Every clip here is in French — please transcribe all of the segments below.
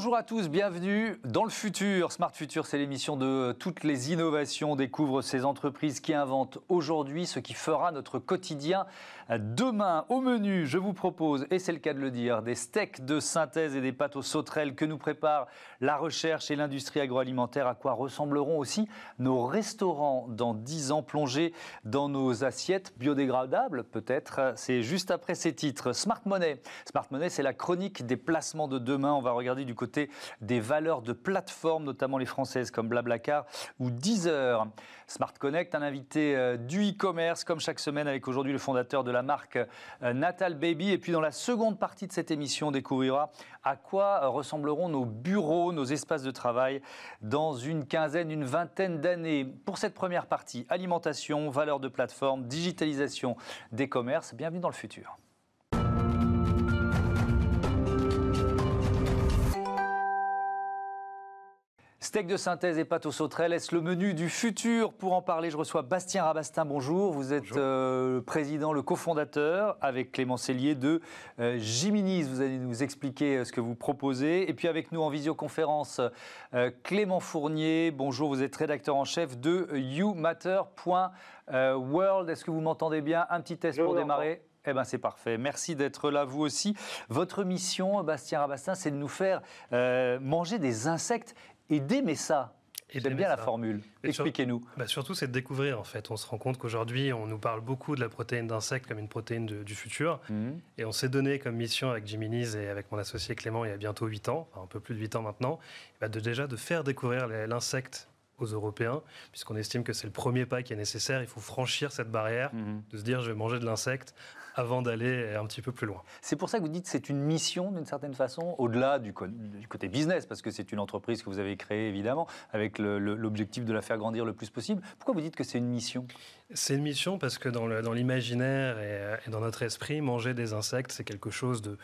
Bonjour à tous, bienvenue dans le futur. Smart Future, c'est l'émission de toutes les innovations. découvre ces entreprises qui inventent aujourd'hui ce qui fera notre quotidien demain. Au menu, je vous propose, et c'est le cas de le dire, des steaks de synthèse et des pâtes aux sauterelles que nous prépare la recherche et l'industrie agroalimentaire. À quoi ressembleront aussi nos restaurants dans 10 ans plongés dans nos assiettes biodégradables, peut-être. C'est juste après ces titres. Smart Money. Smart Money, c'est la chronique des placements de demain. On va regarder du côté des valeurs de plateforme, notamment les françaises comme Blablacar ou Deezer. Smart Connect, un invité euh, du e-commerce, comme chaque semaine, avec aujourd'hui le fondateur de la marque euh, Natal Baby. Et puis dans la seconde partie de cette émission, on découvrira à quoi ressembleront nos bureaux, nos espaces de travail dans une quinzaine, une vingtaine d'années. Pour cette première partie, alimentation, valeurs de plateforme, digitalisation des commerces. Bienvenue dans le futur. Steak de synthèse et pâte aux sauterelles, est-ce le menu du futur Pour en parler, je reçois Bastien Rabastin. Bonjour, vous êtes euh, le président, le cofondateur avec Clément Cellier de euh, Giminis. Vous allez nous expliquer euh, ce que vous proposez. Et puis avec nous en visioconférence, Clément Fournier. Bonjour, vous êtes rédacteur en chef de youmatter.world. Est-ce que vous m'entendez bien? Un petit test pour démarrer. Eh ben c'est parfait. Merci d'être là vous aussi. Votre mission, Bastien Rabastin, c'est de nous faire manger des insectes et d'aimer ça. J'aime bien la formule. Expliquez-nous. Bah surtout, c'est de découvrir, en fait. On se rend compte qu'aujourd'hui, on nous parle beaucoup de la protéine d'insecte comme une protéine du futur. Mhm. Et on s'est donné comme mission avec Jiminy's et avec mon associé Clément il y a bientôt 8 ans, enfin un peu plus de 8 ans maintenant, bah de, déjà de faire découvrir l'insecte aux Européens, puisqu'on estime que c'est le premier pas qui est nécessaire. Il faut franchir cette barrière, mhm. de se dire je vais manger de l'insecte avant d'aller un petit peu plus loin. C'est pour ça que vous dites que c'est une mission d'une certaine façon, au-delà du, côté business, parce que c'est une entreprise que vous avez créée évidemment, avec l'objectif de la faire grandir le plus possible. Pourquoi vous dites que c'est une mission? C'est une mission parce que dans l'imaginaire et dans notre esprit, manger des insectes, c'est quelque chose de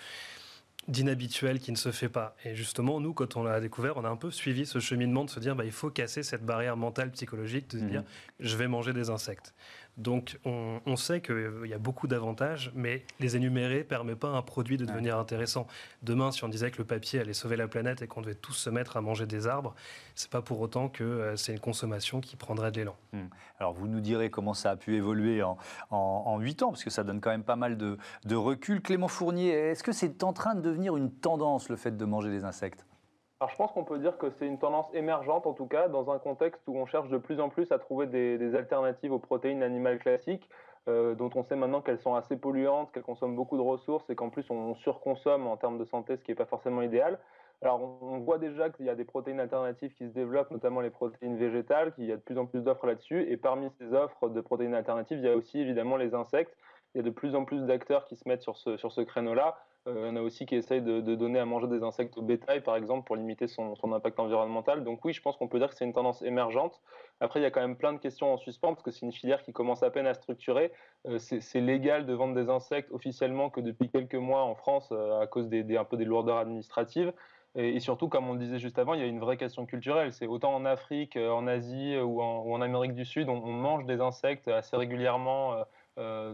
d'inhabituel qui ne se fait pas. Et justement, nous, quand on l'a découvert, on a un peu suivi ce cheminement de se dire, bah, il faut casser cette barrière mentale, psychologique, de se dire, mhm. je vais manger des insectes. Donc, on, sait qu'il y a beaucoup d'avantages, mais les énumérer ne permet pas à un produit de devenir intéressant. Demain, si on disait que le papier allait sauver la planète et qu'on devait tous se mettre à manger des arbres, c'est pas pour autant que euh, c'est une consommation qui prendrait de l'élan. Hmm. Alors, vous nous direz comment ça a pu évoluer en, en, 8 ans, parce que ça donne quand même pas mal de, de recul. Clément Fournier, est-ce que c'est en train de devenir une tendance, le fait de manger des insectes? Alors je pense qu'on peut dire que c'est une tendance émergente en tout cas dans un contexte où on cherche de plus en plus à trouver des, alternatives aux protéines animales classiques euh, dont on sait maintenant qu'elles sont assez polluantes, qu'elles consomment beaucoup de ressources et qu'en plus on surconsomme en termes de santé, ce qui n'est pas forcément idéal. Alors on voit déjà qu'il y a des protéines alternatives qui se développent, notamment les protéines végétales, qu'il y a de plus en plus d'offres là-dessus. Et parmi ces offres de protéines alternatives, il y a aussi évidemment les insectes. Il y a de plus en plus d'acteurs qui se mettent sur ce, sur ce créneau-là. Euh, il y en a aussi qui essayent de, donner à manger des insectes au bétail, par exemple, pour limiter son, impact environnemental. Donc oui, je pense qu'on peut dire que c'est une tendance émergente. Après, il y a quand même plein de questions en suspens, parce que c'est une filière qui commence à peine à structurer. Euh, c'est légal de vendre des insectes officiellement que depuis quelques mois en France, euh, à cause des, un peu des lourdeurs administratives. Et, surtout, comme on le disait juste avant, il y a une vraie question culturelle. C'est autant en Afrique, en Asie ou en, Amérique du Sud, on, mange des insectes assez régulièrement euh,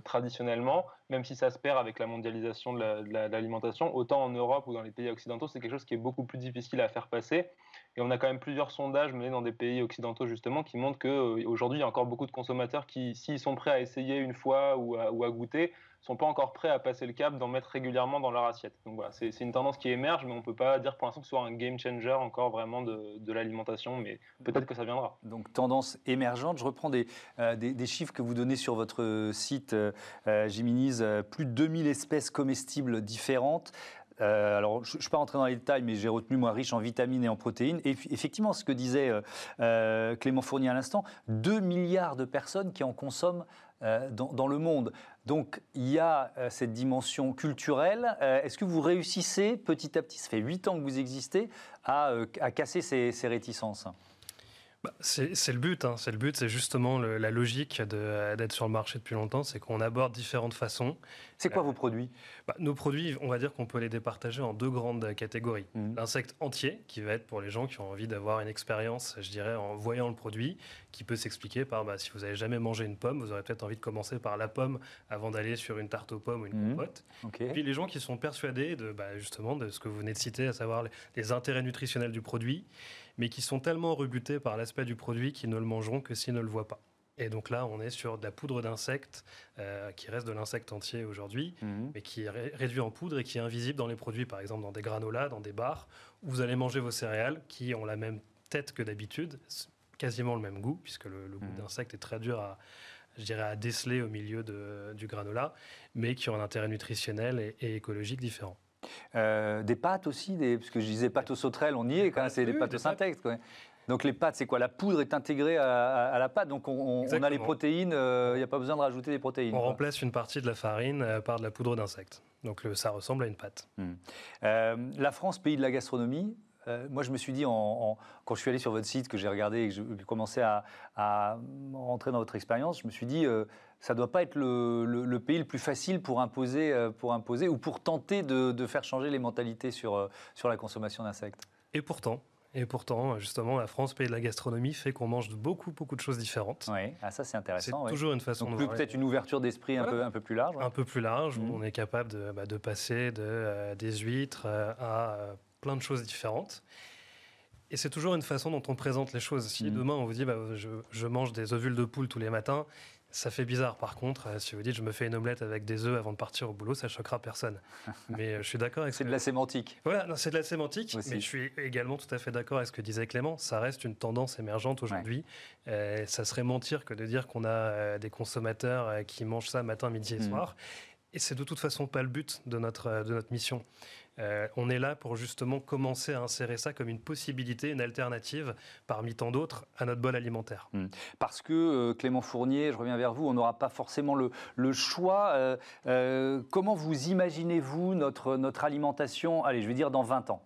traditionnellement, même si ça se perd avec la mondialisation de l'alimentation, autant en Europe ou dans les pays occidentaux, c'est quelque chose qui est beaucoup plus difficile à faire passer. Et on a quand même plusieurs sondages menés dans des pays occidentaux justement qui montrent qu'aujourd'hui, il y a encore beaucoup de consommateurs qui, s'ils sont prêts à essayer une fois ou à goûter, sont pas encore prêts à passer le cap d'en mettre régulièrement dans leur assiette. Donc voilà, c'est une tendance qui émerge, mais on peut pas dire pour l'instant que ce soit un game changer encore vraiment de, l'alimentation, mais peut-être que ça viendra. Donc tendance émergente. Je reprends des, euh, chiffres que vous donnez sur votre site euh, euh euh plus de 2000 espèces comestibles différentes. Euh, alors, je ne suis pas rentré dans les détails, mais j'ai retenu, moi, riche en vitamines et en protéines. Et effectivement, ce que disait euh, euh, Clément Fournier à l'instant, 2 milliards de personnes qui en consomment dans, le monde. Donc, il y a cette dimension culturelle. Est-ce que vous réussissez petit à petit, ça fait 8 ans que vous existez, à, casser ces réticences? Bah, c'est le but, hein. c'est le but, c'est justement la logique d'être sur le marché depuis longtemps, c'est qu'on aborde différentes façons. C'est quoi vos produits? bah, Nos produits, on va dire qu'on peut les départager en deux grandes catégories. Mmh. L'insecte entier, qui va être pour les gens qui ont envie d'avoir une expérience, je dirais, en voyant le produit, qui peut s'expliquer par bah, si vous n'avez jamais mangé une pomme, vous aurez peut-être envie de commencer par la pomme avant d'aller sur une tarte aux pommes ou une mmh. compote. Puis les gens qui sont persuadés de justement de ce que vous venez de citer, à savoir les intérêts nutritionnels du produit mais qui sont tellement rebutés par l'aspect du produit qu'ils ne le mangeront que s'ils ne le voient pas. Et donc là, on est sur de la poudre d'insectes, euh, qui reste de l'insecte entier aujourd'hui, mhm. mais qui est réduit en poudre et qui est invisible dans les produits, par exemple dans des granolas, dans des bars, où vous allez manger vos céréales qui ont la même tête que d'habitude, quasiment le même goût, puisque le, goût mhm. d'insecte est très dur à, je dirais, à déceler au milieu de, du granola, mais qui ont un intérêt nutritionnel et écologique différent. Euh, des pâtes aussi, des, parce que je disais pâtes aux sauterelles, on y est quand même, c'est des pâtes aux synthèques. Donc les pâtes, c'est quoi? La poudre est intégrée à, la pâte, donc on, a les protéines, il euh, n'y a pas besoin de rajouter des protéines. On remplace une partie de la farine euh, par de la poudre d'insectes. Donc ça ressemble à une pâte. Hmm. la France, pays de la gastronomie, moi, je me suis dit, en, quand je suis allé sur votre site, que j'ai regardé et que j'ai commencé à, à, rentrer dans votre expérience, je me suis dit, ça ne doit pas être le, pays le plus facile pour imposer, euh, pour imposer ou pour tenter de, faire changer les mentalités sur, euh, sur la consommation d'insectes. Et pourtant, et pourtant, justement, la France, pays de la gastronomie, fait qu'on mange beaucoup, beaucoup de choses différentes. Oui, ah, ça c'est intéressant. C'est toujours une façon Donc, de peut-être une ouverture d'esprit un, peu, un peu plus large. Un peu plus large, où mmh. on est capable de, bah, de passer de, euh, des huîtres à plein de choses différentes. Et c'est toujours une façon dont on présente les choses. Si mmh. demain on vous dit bah, je, je, mange des ovules de poule tous les matins, ça fait bizarre. Par contre, euh, si vous dites je me fais une omelette avec des œufs avant de partir au boulot, ça choquera personne. Mais euh, je suis d'accord avec. C'est de la sémantique. Voilà, c'est de la sémantique. Mais je suis également tout à fait d'accord avec ce que disait Clément. Ça reste une tendance émergente aujourd'hui. Euh, ça serait mentir que de dire qu'on a des consommateurs qui mangent ça matin, midi et hmm. soir. Et c'est de toute façon pas le but de notre, de notre mission. Euh, on est là pour justement commencer à insérer ça comme une possibilité, une alternative parmi tant d'autres à notre bol alimentaire. Hmm. Parce que euh, Clément Fournier, je reviens vers vous, on n'aura pas forcément le, choix. Euh, comment vous imaginez-vous notre, notre alimentation, allez, je vais dire dans 20 ans?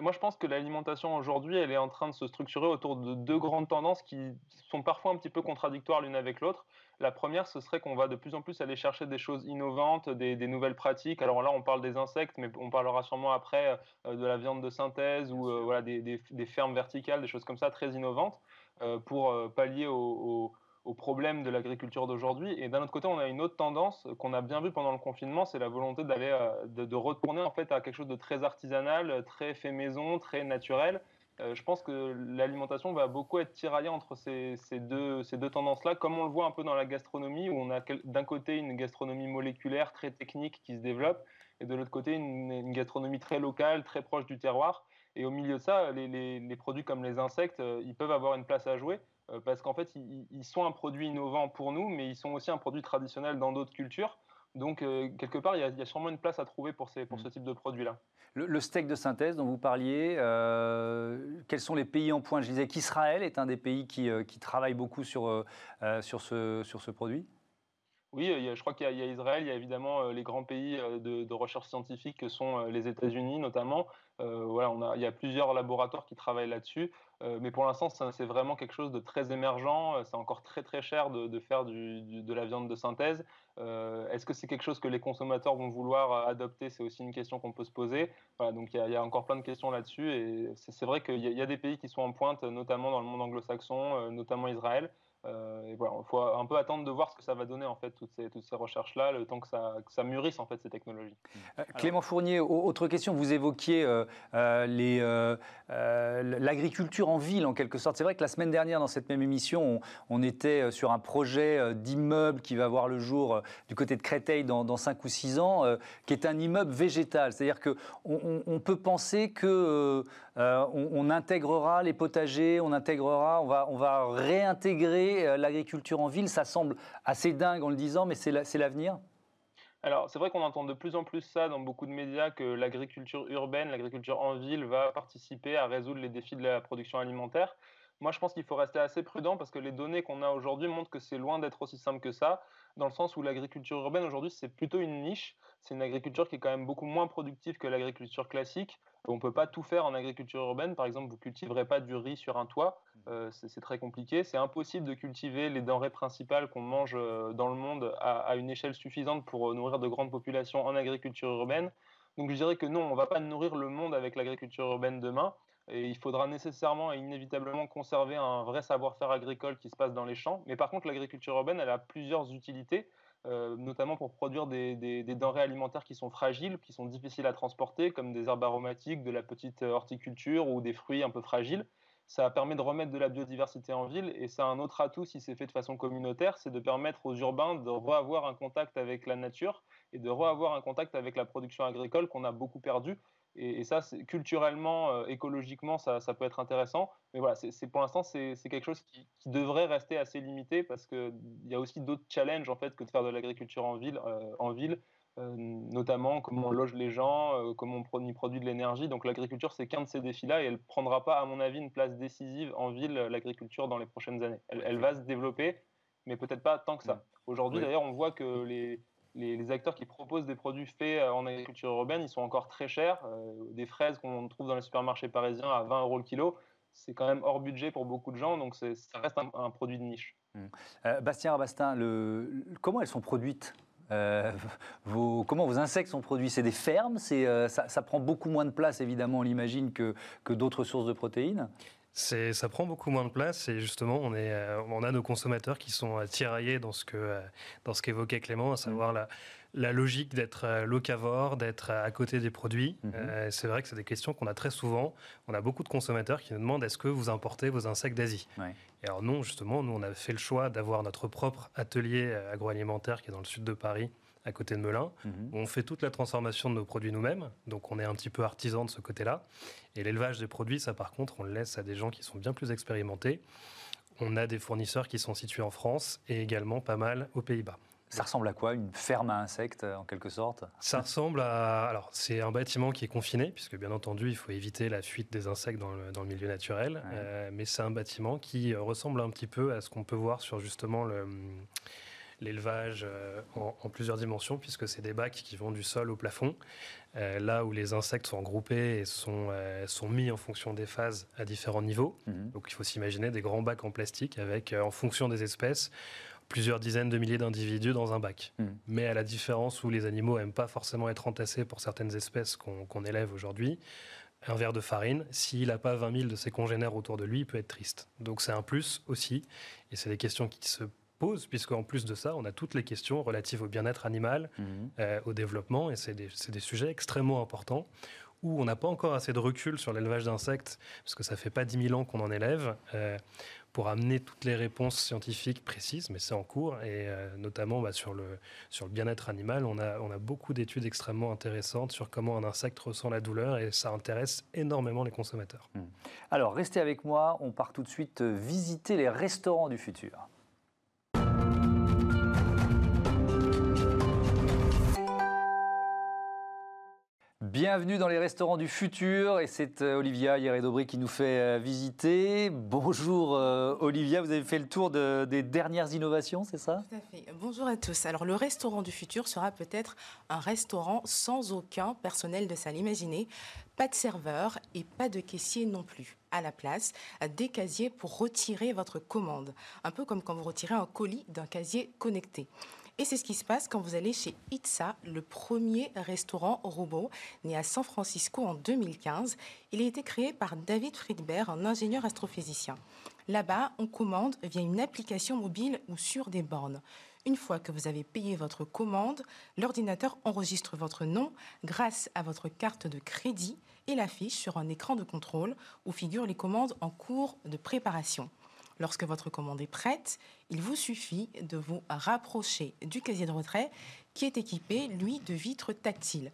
Moi, je pense que l'alimentation aujourd'hui, elle est en train de se structurer autour de deux grandes tendances qui sont parfois un petit peu contradictoires l'une avec l'autre. La première, ce serait qu'on va de plus en plus aller chercher des choses innovantes, des, nouvelles pratiques. Alors là, on parle des insectes, mais on parlera sûrement après euh, de la viande de synthèse ou euh, voilà, des, fermes verticales, des choses comme ça très innovantes euh, pour pallier aux problèmes de l'agriculture d'aujourd'hui. Et d'un autre côté, on a une autre tendance qu'on a bien vu pendant le confinement, c'est la volonté d'aller de, de, retourner en fait à quelque chose de très artisanal, très fait maison, très naturel. Euh, je pense que l'alimentation va beaucoup être tiraillée entre ces, deux, ces deux tendances-là, comme on le voit un peu dans la gastronomie, où on a d'un côté une gastronomie moléculaire très technique qui se développe, et de l'autre côté une, gastronomie très locale, très proche du terroir. Et au milieu de ça, les, produits comme les insectes, euh, ils peuvent avoir une place à jouer, euh, parce qu'en fait, ils, sont un produit innovant pour nous, mais ils sont aussi un produit traditionnel dans d'autres cultures. Donc, quelque part, il y, a, sûrement une place à trouver pour, ces, pour mmh. ce type de produit-là. Le, steak de synthèse dont vous parliez, euh, quels sont les pays en point? Je disais qu'Israël est un des pays qui, euh, travaille beaucoup sur, euh, sur, ce, sur ce produit oui, je crois qu'il y, a Israël, il y a évidemment les grands pays de, recherche scientifique que sont les États-Unis notamment. voilà, il y a plusieurs laboratoires qui travaillent là-dessus, mais pour l'instant, c'est vraiment quelque chose de très émergent. C'est encore très très cher de, faire de la viande de synthèse. Euh, est-ce que c'est quelque chose que les consommateurs vont vouloir euh, adopter? C'est aussi une question qu'on peut se poser. donc il y, a encore plein de questions là-dessus. Et c'est vrai qu'il y, a des pays qui sont en pointe, notamment dans le monde anglo-saxon, euh, notamment Israël. Euh, il faut un peu attendre de voir ce que ça va donner en fait toutes ces, toutes ces recherches-là, le temps que ça, que ça, mûrisse en fait ces technologies. Euh, Clément Fournier, autre question, vous évoquiez euh, l'agriculture en ville en quelque sorte. C'est vrai que la semaine dernière dans cette même émission, on, était sur un projet d'immeuble qui va voir le jour du côté de Créteil dans, dans 5 ou 6 ans, qui est un immeuble végétal. C'est-à-dire qu'on on, peut penser que on, intégrera les potagers, on intégrera, on va, on va réintégrer euh, l'agriculture en ville. Ça semble assez dingue en le disant, mais c'est l'avenir? Alors, c'est vrai qu'on entend de plus en plus ça dans beaucoup de médias, que l'agriculture urbaine, l'agriculture en ville va participer à résoudre les défis de la production alimentaire. Moi, je pense qu'il faut rester assez prudent parce que les données qu'on a aujourd'hui montrent que c'est loin d'être aussi simple que ça, dans le sens où l'agriculture urbaine aujourd'hui, c'est plutôt une niche. C'est une agriculture qui est quand même beaucoup moins productive que l'agriculture classique. On ne peut pas tout faire en agriculture urbaine. Par exemple, vous ne cultiverez pas du riz sur un toit. Euh, c'est très compliqué. C'est impossible de cultiver les denrées principales qu'on mange euh, dans le monde à, à, une échelle suffisante pour nourrir de grandes populations en agriculture urbaine. Donc je dirais que non, on ne va pas nourrir le monde avec l'agriculture urbaine demain. Et il faudra nécessairement et inévitablement conserver un vrai savoir-faire agricole qui se passe dans les champs. Mais par contre, l'agriculture urbaine, elle a plusieurs utilités, euh, notamment pour produire des, denrées alimentaires qui sont fragiles, qui sont difficiles à transporter, comme des herbes aromatiques, de la petite horticulture ou des fruits un peu fragiles. Ça permet de remettre de la biodiversité en ville et ça a un autre atout si c'est fait de façon communautaire, c'est de permettre aux urbains de reavoir un contact avec la nature et de reavoir un contact avec la production agricole qu'on a beaucoup perdu et, ça, culturellement, euh, écologiquement, ça, peut être intéressant. Mais voilà, c'est, pour l'instant, c'est, quelque chose qui, devrait rester assez limité parce qu'il y a aussi d'autres challenges en fait que de faire de l'agriculture en ville, euh, en ville euh, notamment comment on loge les gens, comment on produit, produit de l'énergie. Donc l'agriculture, c'est qu'un de ces défis-là et elle ne prendra pas, à mon avis, une place décisive en ville, l'agriculture, dans les prochaines années. Elle, elle va se développer, mais peut-être pas tant que ça. Aujourd'hui, d'ailleurs, on voit que les les, acteurs qui proposent des produits faits euh, en agriculture urbaine, ils sont encore très chers. Euh, des fraises qu'on trouve dans les supermarchés parisiens à 20 euros le kilo, c'est quand même hors budget pour beaucoup de gens, donc ça reste un, produit de niche. Mmh. Euh, Bastien Rabastin, comment elles sont produites vos, comment vos insectes sont produits? C'est des fermes? Ça, prend beaucoup moins de place, évidemment, on l'imagine, que d'autres sources de protéines? Ça prend beaucoup moins de place et justement, on, est, euh, on a nos consommateurs qui sont euh, tiraillés dans ce que euh, dans ce qu'évoquait Clément, à savoir la, la logique d'être locavore, d'être à côté des produits. Mhm. c'est vrai que c'est des questions qu'on a très souvent. On a beaucoup de consommateurs qui nous demandent est-ce que vous importez vos insectes d'Asie? Et alors non, justement, nous on a fait le choix d'avoir notre propre atelier agroalimentaire qui est dans le sud de Paris à côté de Melun. Mhm. On fait toute la transformation de nos produits nous-mêmes, donc on est un petit peu artisan de ce côté-là. Et l'élevage des produits, ça par contre, on le laisse à des gens qui sont bien plus expérimentés. On a des fournisseurs qui sont situés en France et également pas mal aux Pays-Bas. Ça ressemble à quoi Une ferme à insectes, en quelque sorte? Ça ressemble à... Alors, c'est un bâtiment qui est confiné, puisque bien entendu, il faut éviter la fuite des insectes dans le, dans le milieu naturel. Euh, mais c'est un bâtiment qui ressemble un petit peu à ce qu'on peut voir sur justement le l'élevage euh, en, plusieurs dimensions, puisque c'est des bacs qui vont du sol au plafond, euh, là où les insectes sont regroupés et sont, euh, sont mis en fonction des phases à différents niveaux. Mhm. Donc il faut s'imaginer des grands bacs en plastique avec, en fonction des espèces, plusieurs dizaines de milliers d'individus dans un bac. Mhm. Mais à la différence où les animaux n'aiment pas forcément être entassés pour certaines espèces qu'on élève aujourd'hui, un verre de farine, s'il n'a pas 20 000 de ses congénères autour de lui, il peut être triste. Donc c'est un plus aussi, et c'est des questions qui se pose, puisqu'en plus de ça, on a toutes les questions relatives au bien-être animal, mhm. euh, au développement, et c'est des, des, sujets extrêmement importants où on n'a pas encore assez de recul sur l'élevage d'insectes, parce que ça fait pas 10 000 ans qu'on en élève, euh, pour amener toutes les réponses scientifiques précises, mais c'est en cours, et euh, notamment bah, sur le, sur le bien-être animal, on a, on a beaucoup d'études extrêmement intéressantes sur comment un insecte ressent la douleur, et ça intéresse énormément les consommateurs. Hmm. Alors, restez avec moi, on part tout de suite visiter les restaurants du futur. Bienvenue dans les restaurants du futur et c'est euh, Olivia Hieredobry qui nous fait euh, visiter. Bonjour euh, Olivia, vous avez fait le tour des dernières innovations, c'est ça? Bonjour à tous. Alors le restaurant du futur sera peut-être un restaurant sans aucun personnel de salle. Imaginez, pas de serveur et pas de caissier non plus. À la place, des casiers pour retirer votre commande. Un peu comme quand vous retirez un colis d'un casier connecté. Et c'est ce qui se passe quand vous allez chez Itza, le premier restaurant robot né à San Francisco en 2015. Il a été créé par David Friedberg, un ingénieur astrophysicien. Là-bas, on commande via une application mobile ou sur des bornes. Une fois que vous avez payé votre commande, l'ordinateur enregistre votre nom grâce à votre carte de crédit et l'affiche sur un écran de contrôle où figurent les commandes en cours de préparation. Lorsque votre commande est prête, il vous suffit de vous rapprocher du casier de retrait qui est équipé, lui, de vitres tactiles.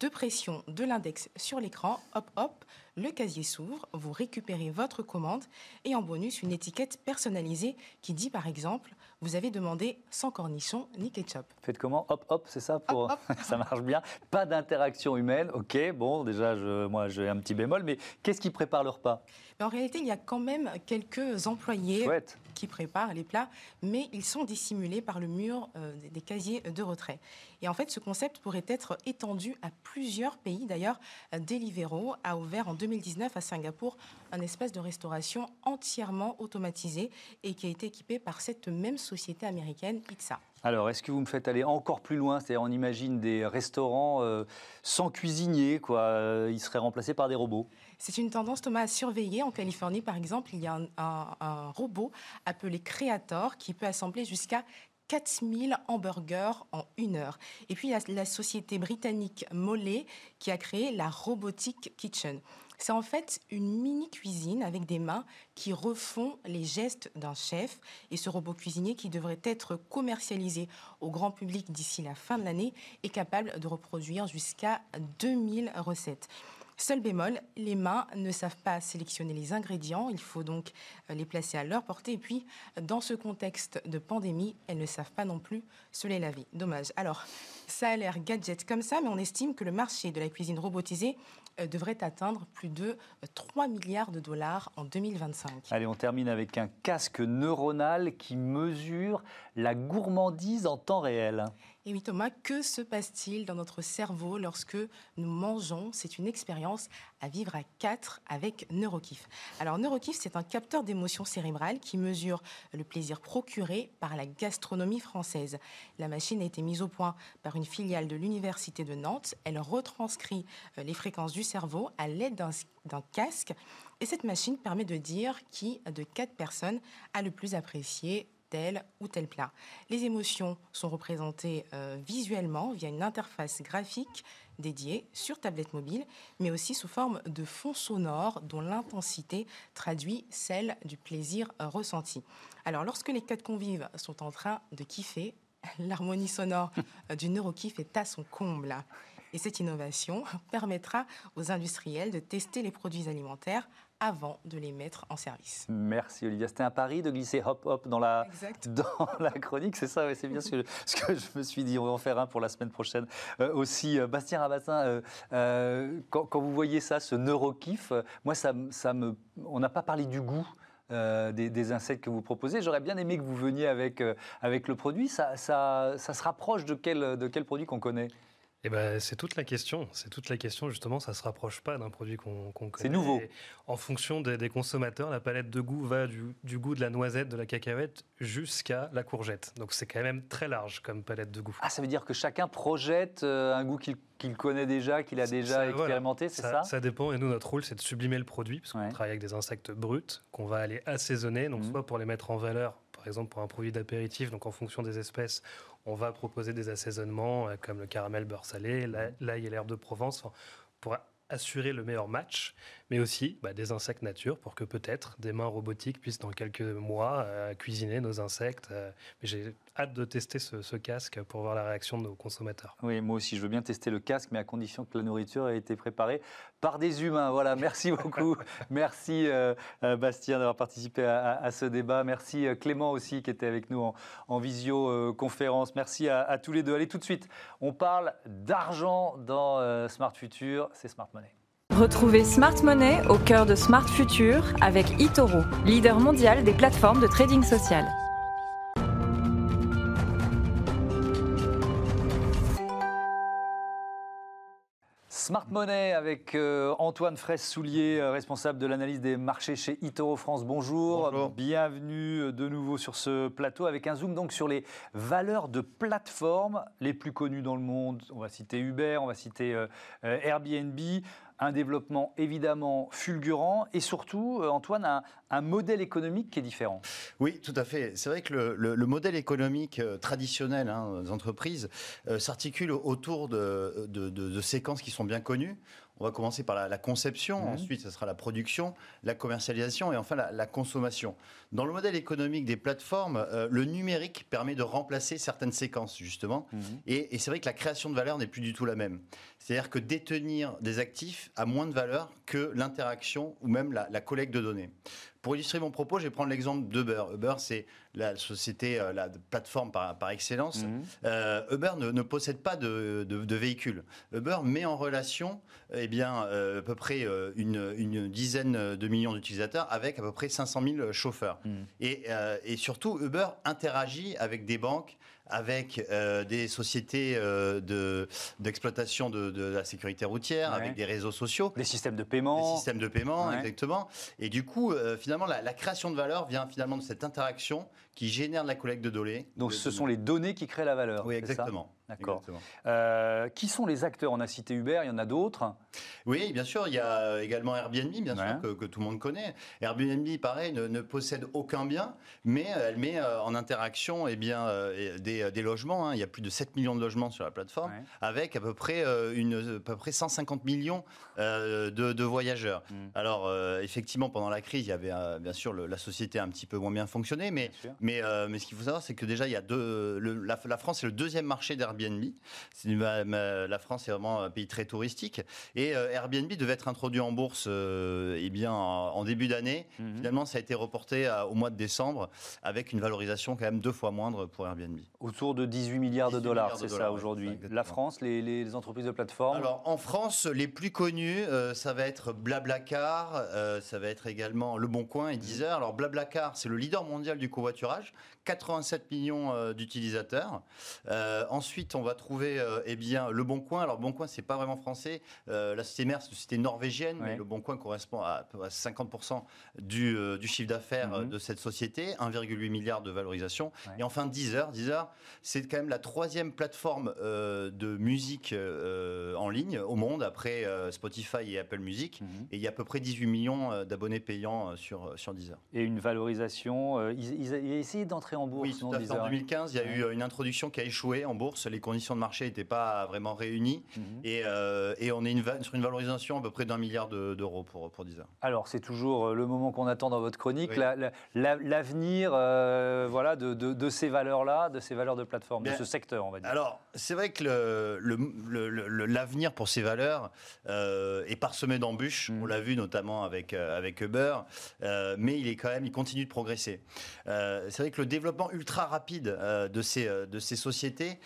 De pression de l'index sur l'écran, hop hop, le casier s'ouvre, vous récupérez votre commande et en bonus une étiquette personnalisée qui dit par exemple vous avez demandé sans cornichon ni ketchup. Faites comment Hop, hop, c'est ça pour... ça marche bien. Pas d'interaction humaine. Ok, bon, déjà, je, moi, j'ai un petit bémol, mais qu'est-ce qui prépare le repas? En réalité, il y a quand même quelques employés qui préparent les plats, mais ils sont dissimulés par le mur euh, des casiers de retrait. Et en fait, ce concept pourrait être étendu à plusieurs pays. D'ailleurs, Deliveroo a ouvert en 2019 à Singapour un espace de restauration entièrement automatisé et qui a été équipé par cette même société américaine, Pizza. Alors, est-ce que vous me faites aller encore plus loin? C'est-à-dire, on imagine des restaurants euh, sans cuisinier, quoi. Euh, ils seraient remplacés par des robots. C'est une tendance, Thomas, à surveiller. En Californie, par exemple, il y a un, robot appelé Creator qui peut assembler jusqu'à 4000 hamburgers en une heure. Et puis, il y a la société britannique Mollet qui a créé la Robotic Kitchen. C'est en fait une mini cuisine avec des mains qui refont les gestes d'un chef. Et ce robot cuisinier qui devrait être commercialisé au grand public d'ici la fin de l'année est capable de reproduire jusqu'à 2000 recettes. Seul bémol, les mains ne savent pas sélectionner les ingrédients, il faut donc euh, les placer à leur portée. Et puis, dans ce contexte de pandémie, elles ne savent pas non plus se les laver. Dommage. Alors, ça a l'air gadget comme ça, mais on estime que le marché de la cuisine robotisée euh, devrait atteindre plus de 3 euh, milliards de dollars en 2025. Allez, on termine avec un casque neuronal qui mesure la gourmandise en temps réel. Et oui Thomas, que se passe-t-il dans notre cerveau lorsque nous mangeons? C'est une expérience à vivre à quatre avec Neurokif. Alors Neurokif, c'est un capteur d'émotions cérébrales qui mesure le plaisir procuré par la gastronomie française. La machine a été mise au point par une filiale de l'Université de Nantes. Elle retranscrit euh, les fréquences du cerveau à l'aide d'un casque. Et cette machine permet de dire qui de quatre personnes a le plus apprécié tel ou tel plat. Les émotions sont représentées euh, visuellement via une interface graphique dédiée sur tablette mobile, mais aussi sous forme de fond sonore dont l'intensité traduit celle du plaisir euh, ressenti. Alors lorsque les quatre convives sont en train de kiffer, l'harmonie sonore euh, du neurokiff est à son comble. Et cette innovation permettra aux industriels de tester les produits alimentaires avant de les mettre en service. Merci Olivia. C'était un pari de glisser hop hop dans la, dans la chronique, c'est ça, c'est bien ce que, ce que, je me suis dit. On va en faire un pour la semaine prochaine. Euh, aussi, euh, Bastien Rabassin, euh, quand, vous voyez ça, ce neurokiff, moi, ça, ça me, on n'a pas parlé du goût. des, insectes que vous proposez. J'aurais bien aimé que vous veniez avec, avec le produit. Ça, ça, ça se rapproche de quel, de quel produit qu'on connaît? Eh ben, c'est toute la question. C'est toute la question, justement, ça ne se rapproche pas d'un produit qu'on connaît. C'est nouveau. en fonction des, consommateurs, la palette de goût va du, goût de la noisette, de la cacahuète, jusqu'à la courgette. Donc c'est quand même très large comme palette de goût. Ah, ça veut dire que chacun projette euh, un goût qu'il connaît déjà, qu'il a déjà expérimenté, c'est ça, ça, dépend. Et nous, notre rôle, c'est de sublimer le produit, parce qu'on travaille avec des insectes bruts qu'on va aller assaisonner, donc mmh. soit pour les mettre en valeur, par exemple pour un produit d'apéritif, donc en fonction des espèces, on va proposer des assaisonnements euh, comme le caramel beurre salé, l'ail et l'herbe de Provence pour assurer le meilleur match, mais aussi bah, des insectes nature pour que peut-être des mains robotiques puissent dans quelques mois euh, cuisiner nos insectes. Euh. mais j'ai hâte de tester ce, casque pour voir la réaction de nos consommateurs. Oui, moi aussi, je veux bien tester le casque, mais à condition que la nourriture ait été préparée par des humains. Voilà, merci beaucoup. merci euh, Bastien d'avoir participé à, ce débat. Merci Clément aussi qui était avec nous en, visioconférence. merci à, à, tous les deux. Allez, tout de suite, on parle d'argent dans Smart Future. C'est Smart Retrouvez Smart Money au cœur de Smart Future avec eToro, leader mondial des plateformes de trading social. Smart Money avec euh, Antoine Fraisse-Soulier, euh, responsable de l'analyse des marchés chez eToro France. Bonjour. bienvenue euh, de nouveau sur ce plateau avec un zoom donc sur les valeurs de plateformes les plus connues dans le monde. On va citer Uber, on va citer Airbnb un développement évidemment fulgurant et surtout, euh, Antoine, un, un, modèle économique qui est différent. Oui, tout à fait. C'est vrai que le, modèle économique euh, traditionnel hein, des entreprises euh, s'articule autour de, séquences qui sont bien connues. On va commencer par la, conception, mmh. ensuite ce sera la production, la commercialisation et enfin la, consommation. Dans le modèle économique des plateformes, euh, le numérique permet de remplacer certaines séquences justement. Mmh. Et, c'est vrai que la création de valeur n'est plus du tout la même. C'est-à-dire que détenir des actifs a moins de valeur que l'interaction ou même la, collecte de données. Pour illustrer mon propos, je vais prendre l'exemple d'Uber. Uber, c'est la société, euh, la plateforme par, par excellence. Mhm. Euh, Uber ne, ne possède pas de, de, de véhicules. Uber met en relation eh bien, euh, à peu près une, une dizaine de millions d'utilisateurs avec à peu près 500 000 chauffeurs. Mhm. Et, euh, et surtout, Uber interagit avec des banques, avec euh, des sociétés euh, de- d'exploitation de, de la sécurité routière, Ouais. avec des réseaux sociaux. Des systèmes de Des paiement. systèmes de paiement, Ouais. exactement. Et du coup, euh, finalement, la, la création de valeur vient finalement de cette interaction qui génère de la collecte de données. Donc De- ce sont les données qui créent la valeur. Oui, exactement. D'accord. Euh, qui sont les acteurs? On a cité Uber, il y en a d'autres. Oui, bien sûr. Il y a également Airbnb, bien Ouais. sûr, que, que tout le monde connaît. Airbnb, pareil, ne, ne possède aucun bien, mais elle met euh, en interaction eh bien, euh, des, des logements. hein. Il y a plus de 7 millions de logements sur la plateforme, Ouais. avec à peu près, euh, une, à peu près 150 millions euh, de, de voyageurs. Mm. Alors, euh, effectivement, pendant la crise, il y avait euh, bien sûr le- la société a un petit peu moins bien fonctionné, mais Bien mais, euh, mais ce qu'il faut savoir, c'est que déjà, il y a deux, le- la, la France est le deuxième marché d'Airbnb. Ma- La France est vraiment un pays très touristique. Et euh, Airbnb devait être introduit en bourse euh, eh bien, en, début d'année. Mhm. Finalement, ça a été reporté à- au mois de décembre avec une valorisation quand même deux fois moindre pour Airbnb. Autour de 18 milliards de 18 dollars, c'est ça aujourd'hui. La France, les, les entreprises de plateforme. Alors en France, les plus connus, euh, ça va être Blablacar, euh, ça va être également Le Bon Coin et Deezer. Alors Blablacar, c'est le leader mondial du covoiturage, 87 millions euh, d'utilisateurs. Euh, ensuite, on va trouver euh, eh bien Le Bon Coin. Alors Bon Coin, c'est pas vraiment français. Euh, la société mère, c'est une société norvégienne, Ouais. mais Le Bon Coin correspond à, à 50% du, euh, du chiffre d'affaires Mhm. de cette société, 1,8 milliard de valorisation. Ouais. Et enfin Deezer, Deezer, c'est quand même la troisième plateforme de musique en ligne au monde après Spotify et Apple Music. Mhm. Et il y a à peu près 18 millions d'abonnés payants sur, sur Deezer. Et une valorisation. ils, ils- ils essayé d'entrer en bourse, Oui, tout non, à fait. Deezer En 2015, il y a Ouais. eu une introduction qui a échoué en bourse. Les conditions de marché n'étaient pas vraiment réunies. Mhm. Et, euh, et on est une sur une valorisation à peu près d'un milliard de- d'euros pour, pour Deezer. Alors, c'est toujours euh, le moment qu'on attend dans votre chronique, Oui. la- la- la- l'avenir euh, voilà, de, de- de ces valeurs-là, de ces valeurs de plateforme, de ce secteur, on va dire. Alors, c'est vrai que le- le- le- le- l'avenir pour ces valeurs euh, est parsemé d'embûches. Mhm. On l'a vu notamment avec, avec Uber, mais il est quand même, il continue de progresser. C'est vrai que le développement ultra rapide de, ces, de ces sociétés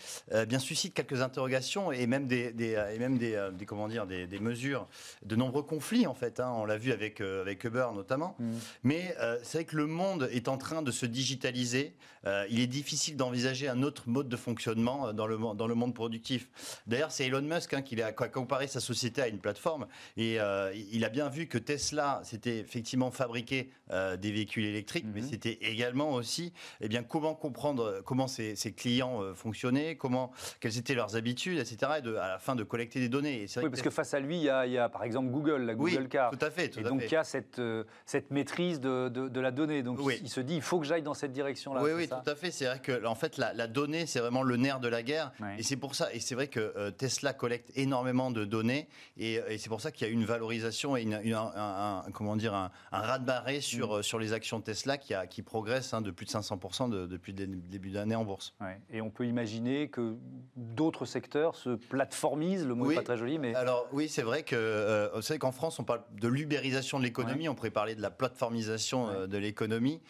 bien suscite quelques interrogations et même des, des, et même des, euh, des, comment dire, des, des mesures, de nombreux conflits en fait. hein. on l'a vu avec, euh, avec Uber notamment. Mhm. Mais euh, c'est vrai que le monde est en train de se digitaliser. Euh, il est difficile d'envisager un autre mode de fonctionnement euh, dans le, dans le monde productif. D'ailleurs, c'est Elon Musk hein, qui a, comparé sa société à une plateforme. Et euh, il a bien vu que Tesla, c'était effectivement fabriquer euh, des véhicules électriques, mais Mhm. c'était également aussi eh bien, comment comprendre comment ses, ses clients fonctionnaient, comment, quelles étaient leurs habitudes, etc. Et de, à la fin de collecter des données. Et Oui, parce que face à lui, il y a, il y a, par exemple Google, la oui, Google Car. tout à fait. Tout Et donc fait. il y a cette, cette maîtrise de, de- de la donnée. Donc Oui. il se dit, il faut que j'aille dans cette direction-là. Oui, oui, ça tout à fait. C'est vrai que en fait, la, la donnée, c'est vraiment le nerf de la guerre. Ouais. Et c'est pour ça. Et c'est vrai que euh, Tesla collecte énormément de données. Et, et c'est pour ça qu'il y a une valorisation et une, une- un, un- comment dire un, un raz-de-marée sur, Mm. euh, sur les actions Tesla qui, a, qui progressent hein, de plus de 500% de- depuis le dé- début d'année en bourse. Ouais. Et on peut imaginer que d'autres secteurs se plateformisent. Le mot Oui. n'est pas très joli, mais Alors oui, c'est vrai que euh, vous savez qu'en France, on parle de l'ubérisation de l'économie. On pourrait parler de la plateformisation euh, de l'économie.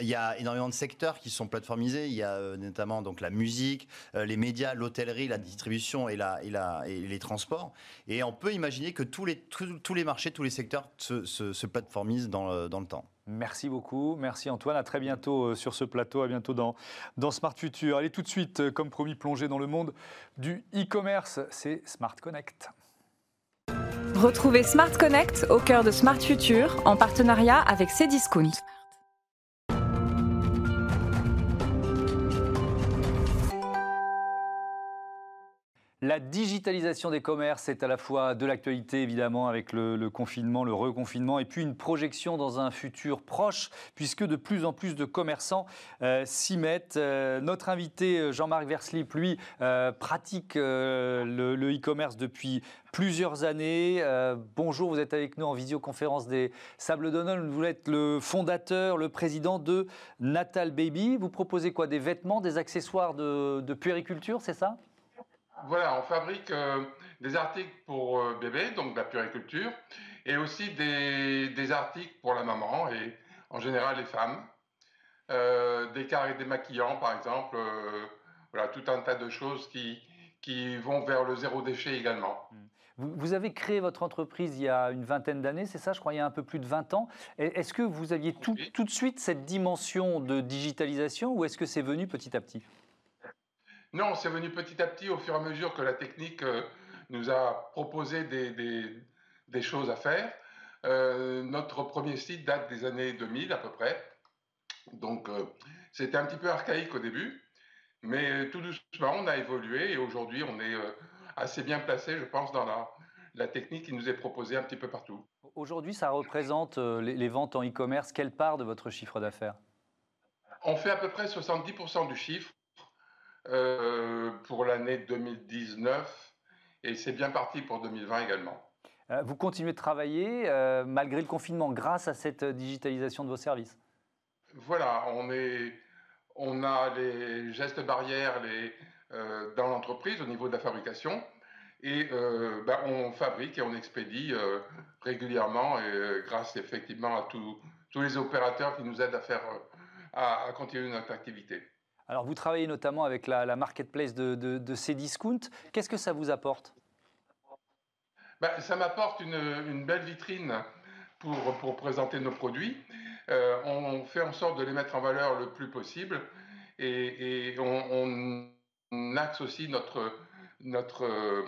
Il y a énormément de secteurs qui sont plateformisés. Il y a euh, notamment donc la musique, euh, les médias, l'hôtellerie, la distribution et, la, et, la, et les transports. Et on peut imaginer que tous les, tous, tous les marchés, tous les secteurs se, se, se plateformisent dans le, dans le temps. Merci beaucoup. Merci Antoine. À très bientôt euh, sur ce plateau. À bientôt dans, dans Smart Future. Allez tout de suite, comme promis, plonger dans le monde du e-commerce. C'est Smart Connect. Retrouvez Smart Connect au cœur de Smart Future en partenariat avec Cdiscount. La digitalisation des commerces est à la fois de l'actualité, évidemment, avec le, confinement, le reconfinement, et puis une projection dans un futur proche, puisque de plus en plus de commerçants euh, s'y mettent. Euh, notre invité, euh, Jean-Marc Verslip, lui, pratique le e-commerce depuis plusieurs années. Bonjour, vous êtes avec nous en visioconférence des Sables d'Olonne. Vous êtes le fondateur, le président de Natal Baby. Vous proposez quoi? Des vêtements, des accessoires de, de puériculture, c'est ça? Voilà, on fabrique euh, des articles pour euh, bébés, donc de la puriculture, et aussi des, articles pour la maman et en général les femmes. Euh, des carrés démaquillants, par exemple. Euh, voilà, tout un tas de choses qui, qui vont vers le zéro déchet également. Hmm. Vous, avez créé votre entreprise il y a une vingtaine d'années, c'est ça Je crois il y a un peu plus de 20 ans. Est-ce que vous aviez tout, tout de suite cette dimension de digitalisation ou est-ce que c'est venu petit à petit? Non, c'est venu petit à petit au fur et à mesure que la technique euh, nous a proposé des, des, choses à faire. Euh, notre premier site date des années 2000 à peu près. Donc euh, c'était un petit peu archaïque au début, mais tout doucement on a évolué et aujourd'hui on est euh, assez bien placé, je pense, dans la, la, technique qui nous est proposée un petit peu partout. Aujourd'hui, ça représente les, ventes en e-commerce. Quelle part de votre chiffre d'affaires? On fait à peu près 70% du chiffre pour l'année 2019 et c'est bien parti pour 2020 également. Euh, vous continuez de travailler euh, malgré le confinement grâce à cette digitalisation de vos services? Voilà, on, est, on a les gestes barrières les, euh, dans l'entreprise au niveau de la fabrication et ben, on fabrique et on expédie régulièrement et, grâce effectivement à tous les opérateurs qui nous aident à, faire, à, continuer notre activité. Alors vous travaillez notamment avec la, marketplace de, de, de Cdiscount. Qu'est-ce que ça vous apporte? Bah, ça m'apporte une, belle vitrine pour, présenter nos produits. Euh, on fait en sorte de les mettre en valeur le plus possible et, on, axe aussi notre, notre,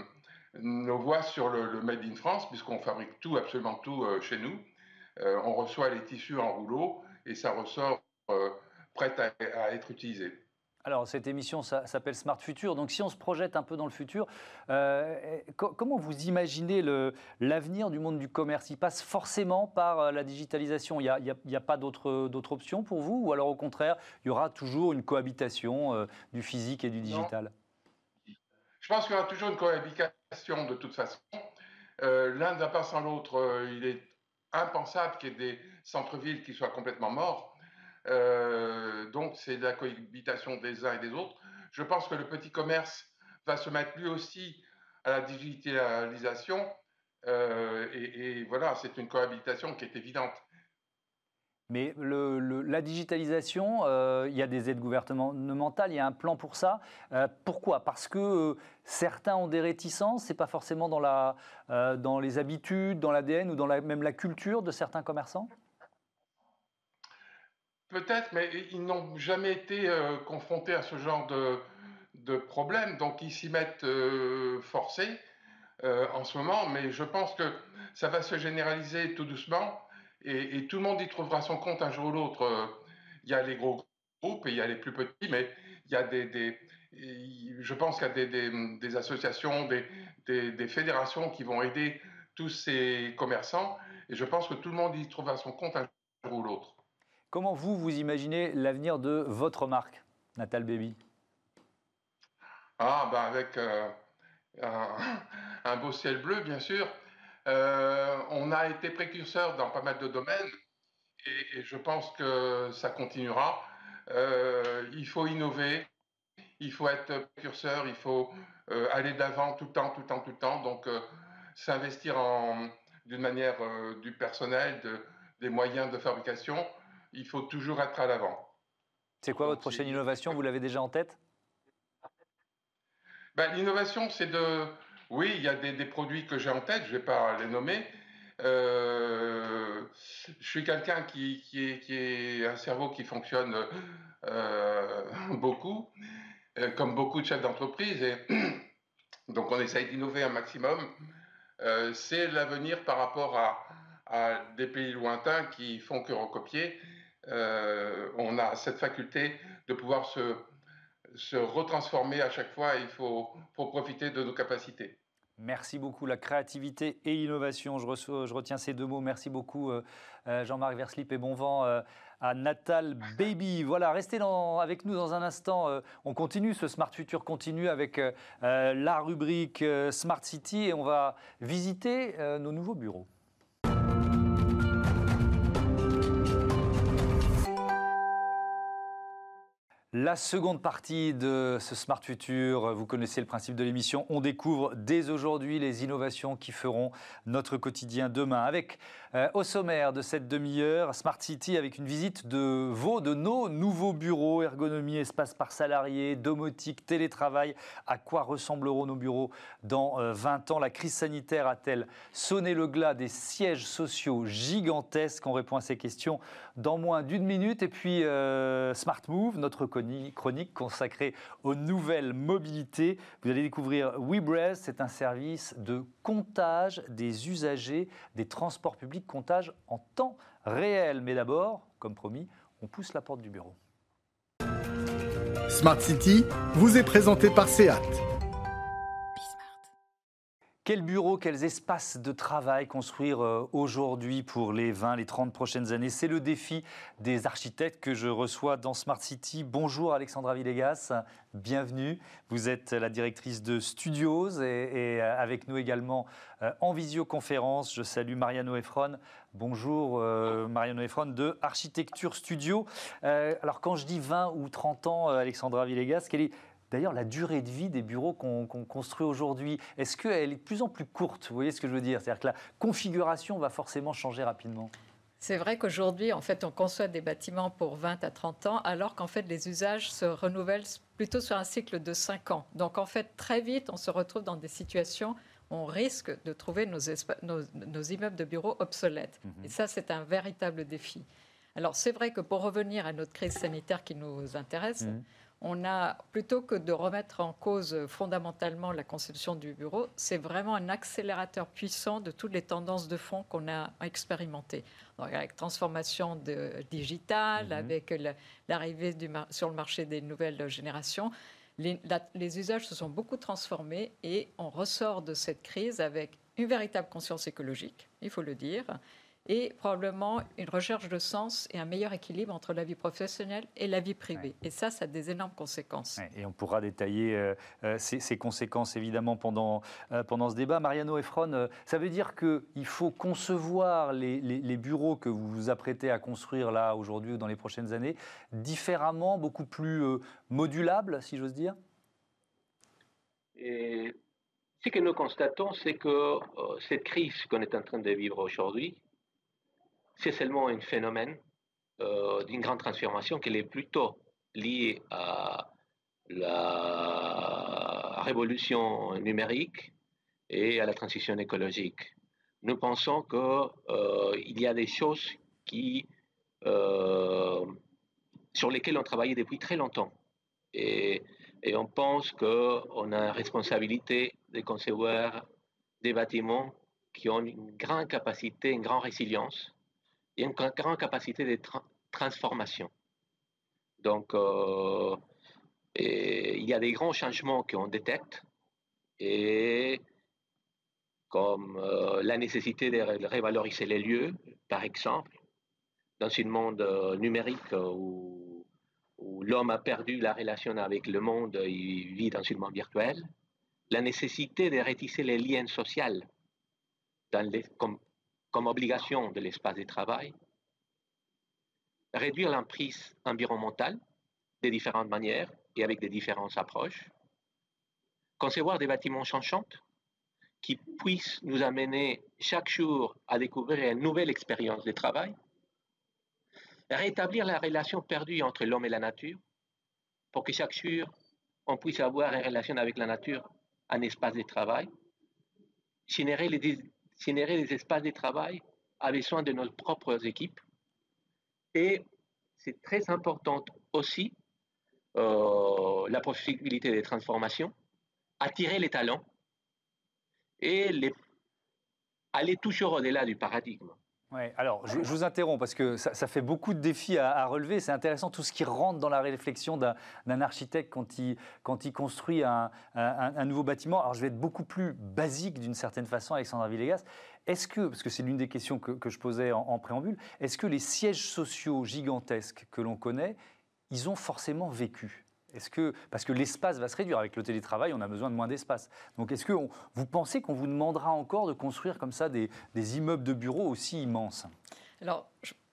nos voix sur le, Made in France, puisqu'on fabrique tout, absolument tout euh, chez nous. Euh, on reçoit les tissus en rouleau et ça ressort prêt à être utilisé. Alors, cette émission s'appelle Smart Future. Donc, si on se projette un peu dans le futur, euh, comment vous imaginez l'avenir du monde du commerce? Il passe forcément par euh, la digitalisation. Il n'y a, pas d'autres options pour vous? Ou alors, au contraire, il y aura toujours une cohabitation euh, du physique et du digital? Je pense qu'il y aura toujours une cohabitation de toute façon. L'un ne va pas sans l'autre. il est impensable qu'il y ait des centres-villes qui soient complètement morts. Euh, donc, c'est la cohabitation des uns et des autres. Je pense que le petit commerce va se mettre lui aussi à la digitalisation. Euh, et, voilà, c'est une cohabitation qui est évidente. Mais la digitalisation, euh, il y a des aides gouvernementales, il y a un plan pour ça. pourquoi? Parce que certains ont des réticences, c'est pas forcément dans, la, dans les habitudes, dans l'ADN ou même la culture de certains commerçants? Peut-être, mais ils n'ont jamais été euh, confrontés à ce genre de, problème, donc ils s'y mettent euh, forcés euh, en ce moment, mais je pense que ça va se généraliser tout doucement et, tout le monde y trouvera son compte un jour ou l'autre. Il y a les gros groupes et il y a les plus petits, mais il y a des, je pense qu'il y a des, associations, des, fédérations qui vont aider tous ces commerçants et je pense que tout le monde y trouvera son compte un jour ou l'autre. Comment vous, vous imaginez l'avenir de votre marque, Natal Baby? Ah, bah avec euh, un, beau ciel bleu, bien sûr. Euh, on a été précurseur dans pas mal de domaines et, je pense que ça continuera. Euh, il faut innover, il faut être précurseur, il faut aller d'avant tout le temps, tout le temps, tout le temps. Donc, s'investir d'une manière du personnel, des moyens de fabrication il faut toujours être à l'avant. C'est quoi votre prochaine innovation Vous l'avez déjà en tête? Ben, L'innovation, c'est de... Oui, il y a des, produits que j'ai en tête, je ne vais pas les nommer. Euh, je suis quelqu'un qui, qui, est, un cerveau qui fonctionne euh, beaucoup, euh, comme beaucoup de chefs d'entreprise. Et donc, on essaye d'innover un maximum. c'est l'avenir par rapport à, à, des pays lointains qui font que recopier. Euh, on a cette faculté de pouvoir se, retransformer à chaque fois et il faut, profiter de nos capacités. Merci beaucoup. La créativité et l'innovation, je, je, retiens ces deux mots. Merci beaucoup euh, euh, Jean-Marc Verslip et bon vent à Natal Baby. Voilà, restez avec nous dans un instant. on continue, ce Smart Future continue avec la rubrique Smart City et on va visiter nos nouveaux bureaux. La seconde partie de ce Smart Future, vous connaissez le principe de l'émission, on découvre dès aujourd'hui les innovations qui feront notre quotidien demain. Avec euh, au sommaire de cette demi-heure, Smart City avec une visite de vos, de nos nouveaux bureaux, ergonomie, espace par salarié, domotique, télétravail. À quoi ressembleront nos bureaux dans 20 euh, ans? La crise sanitaire a-t-elle sonné le glas des sièges sociaux gigantesques? On répond à ces questions dans moins d'une minute. Et puis euh, Smart Move, notre chronique consacrée aux nouvelles mobilités. Vous allez découvrir WeBreath, c'est un service de comptage des usagers des transports publics, comptage en temps réel. Mais d'abord, comme promis, on pousse la porte du bureau. Smart City vous est présenté par SEAT. Quels bureaux, quels espaces de travail construire euh, aujourd'hui pour les 20, les 30 prochaines années? C'est le défi des architectes que je reçois dans Smart City. Bonjour Alexandra Villegas, bienvenue. Vous êtes la directrice de Studios et, euh, avec nous également euh, en visioconférence. Je salue Mariano Efron. Bonjour Mariano Efron de Architecture Studio. alors quand je dis 20 ou 30 ans, Alexandra Villegas, quelle est D'ailleurs, la durée de vie des bureaux qu'on construit aujourd'hui, est-ce qu'elle est de plus en plus courte? Vous voyez ce que je veux dire? C'est-à-dire que la configuration va forcément changer rapidement. C'est vrai qu'aujourd'hui, en fait, on conçoit des bâtiments pour 20 à 30 ans, alors qu'en fait, les usages se renouvellent plutôt sur un cycle de 5 ans. Donc, en fait, très vite, on se retrouve dans des situations où on risque de trouver nos, nos, immeubles de bureaux obsolètes. Mhm. Et ça, c'est un véritable défi. Alors, c'est vrai que pour revenir à notre crise sanitaire qui nous intéresse, mhm on a, plutôt que de remettre en cause fondamentalement la conception du bureau, c'est vraiment un accélérateur puissant de toutes les tendances de fond qu'on a expérimentées. avec transformation de, digitale, mhm. avec l'arrivée sur le marché des nouvelles générations, les, les usages se sont beaucoup transformés et on ressort de cette crise avec une véritable conscience écologique, il faut le dire, et probablement une recherche de sens et un meilleur équilibre entre la vie professionnelle et la vie privée. Et ça, ça a des énormes conséquences. Et on pourra détailler euh, euh, ces, conséquences évidemment pendant, euh, pendant ce débat. Mariano Efron, ça veut dire qu'il faut concevoir les, les, bureaux que vous vous apprêtez à construire là aujourd'hui ou dans les prochaines années différemment, beaucoup plus modulables, si j'ose dire? Et ce que nous constatons, c'est que cette crise qu'on est en train de vivre aujourd'hui, c'est seulement un phénomène euh, d'une grande transformation qui est plutôt lié à la révolution numérique et à la transition écologique. Nous pensons qu'il euh, y a des choses euh, sur lesquelles on travaillait depuis très longtemps. Et, et on pense qu'on a la responsabilité de concevoir des bâtiments qui ont une grande capacité, une grande résilience, a une grande capacité de transformation. Donc, euh, il y a des grands changements qu'on détecte, et comme euh, la nécessité de revaloriser les lieux, par exemple, dans un monde euh, numérique où, l'homme a perdu la relation avec le monde, il vit dans un monde virtuel, la nécessité de rétisser les liens sociaux dans les, comme comme obligation de l'espace de travail, réduire l'emprise environnementale de différentes manières et avec des différentes approches, concevoir des bâtiments changeants qui puissent nous amener chaque jour à découvrir une nouvelle expérience de travail, rétablir la relation perdue entre l'homme et la nature, pour que chaque jour on puisse avoir une relation avec la nature, un espace de travail, générer les générer des espaces de travail avec soin de nos propres équipes. Et c'est très important aussi euh, la possibilité de transformation, attirer les talents et aller toujours au-delà du paradigme. Alors je, vous interromps parce que ça, fait beaucoup de défis à, relever. C'est intéressant tout ce qui rentre dans la réflexion d'un architecte quand il, quand il construit un, nouveau bâtiment. Alors je vais être beaucoup plus basique d'une certaine façon, Alexandra Villegas. Est-ce que, parce que c'est l'une des questions que, je posais en, en préambule, est-ce que les sièges sociaux gigantesques que l'on connaît, ils ont forcément vécu? Est-ce que, parce que l'espace va se réduire avec le télétravail, on a besoin de moins d'espace. Donc, est-ce que vous pensez qu'on vous demandera encore de construire comme ça des, immeubles de bureaux aussi immenses? Alors,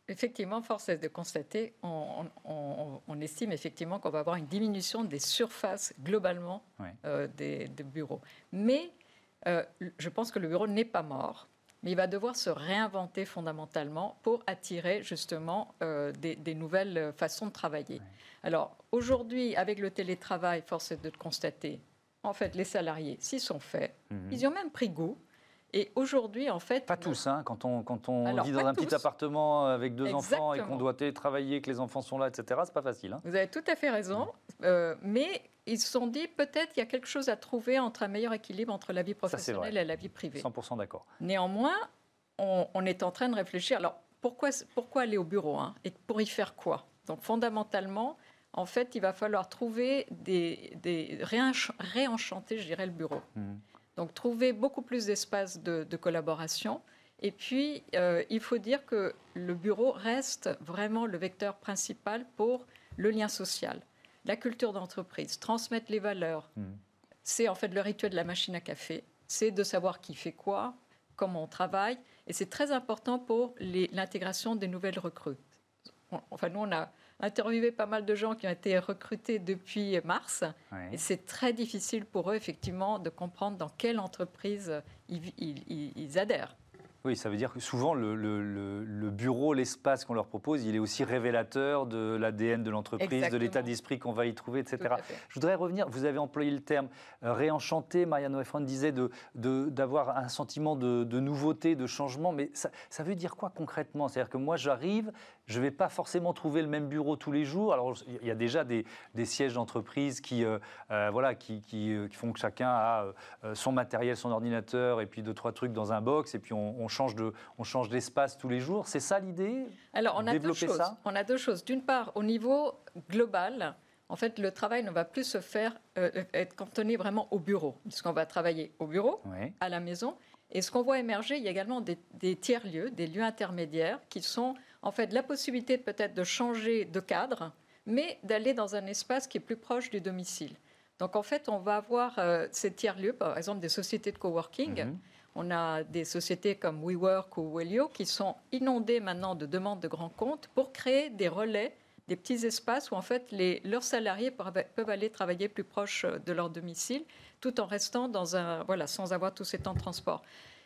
effectivement, force est de constater, on, estime effectivement qu'on va avoir une diminution des surfaces globalement euh, des, bureaux. Mais euh, je pense que le bureau n'est pas mort, mais il va devoir se réinventer fondamentalement pour attirer justement euh, des, nouvelles façons de travailler. Alors aujourd'hui, avec le télétravail, force est de constater, en fait, les salariés s'y sont faits, mhm. ils y ont même pris goût. Et aujourd'hui, en fait. Pas tous, hein, quand on, quand on vit dans un petit appartement avec deux enfants et qu'on doit télétravailler, que les enfants sont là, etc., c'est pas facile. Hein. Vous avez tout à fait raison. Euh, mais ils se sont dit peut-être qu'il y a quelque chose à trouver entre un meilleur équilibre entre la vie professionnelle et la vie privée. 100% d'accord. Néanmoins, on, est en train de réfléchir. Alors, pourquoi, pourquoi aller au bureau hein, Et pour y faire quoi? Donc, fondamentalement, en fait, il va falloir trouver des. des réenchanter, je dirais, le bureau. Mmh. Donc trouver beaucoup plus d'espace de, collaboration. Et puis, euh, il faut dire que le bureau reste vraiment le vecteur principal pour le lien social, la culture d'entreprise, transmettre les valeurs. Hmm. C'est en fait le rituel de la machine à café. C'est de savoir qui fait quoi, comment on travaille. Et c'est très important pour l'intégration des nouvelles recrues. Enfin, nous, on a interviewé pas mal de gens qui ont été recrutés depuis mars. Et c'est très difficile pour eux, effectivement, de comprendre dans quelle entreprise ils adhèrent. Oui, ça veut dire que souvent le, bureau, l'espace qu'on leur propose, il est aussi révélateur de l'ADN de l'entreprise, de l'état d'esprit qu'on va y trouver, etc. Je voudrais revenir, vous avez employé le terme euh, réenchanté, Mariano Efron disait d'avoir de, un sentiment de, nouveauté, de changement, mais ça, ça veut dire quoi concrètement? C'est-à-dire que moi j'arrive, je ne vais pas forcément trouver le même bureau tous les jours. Alors, il y a déjà des, sièges d'entreprise qui, euh, euh, voilà, qui, qui, font que chacun a son matériel, son ordinateur, et puis deux, trois trucs dans un box, et puis on, on change de, on change d'espace tous les jours. C'est ça l'idée? Alors, on a deux choses. on a deux choses. D'une part, au niveau global, en fait, le travail ne va plus se faire euh, être cantonné vraiment au bureau, puisqu'on va travailler au bureau, à la maison. Et ce qu'on voit émerger, il y a également des, des tiers-lieux, des lieux intermédiaires, qui sont en fait la possibilité peut-être de changer de cadre, mais d'aller dans un espace qui est plus proche du domicile. Donc en fait, on va avoir euh, ces tiers-lieux, par exemple des sociétés de coworking. Mhm. On a des sociétés comme WeWork ou Wellio qui sont inondées maintenant de demandes de grands comptes pour créer des relais, des petits espaces où en fait les, leurs salariés peuvent aller travailler plus proche de leur domicile, tout en restant dans un voilà sans avoir tous ces temps de transport.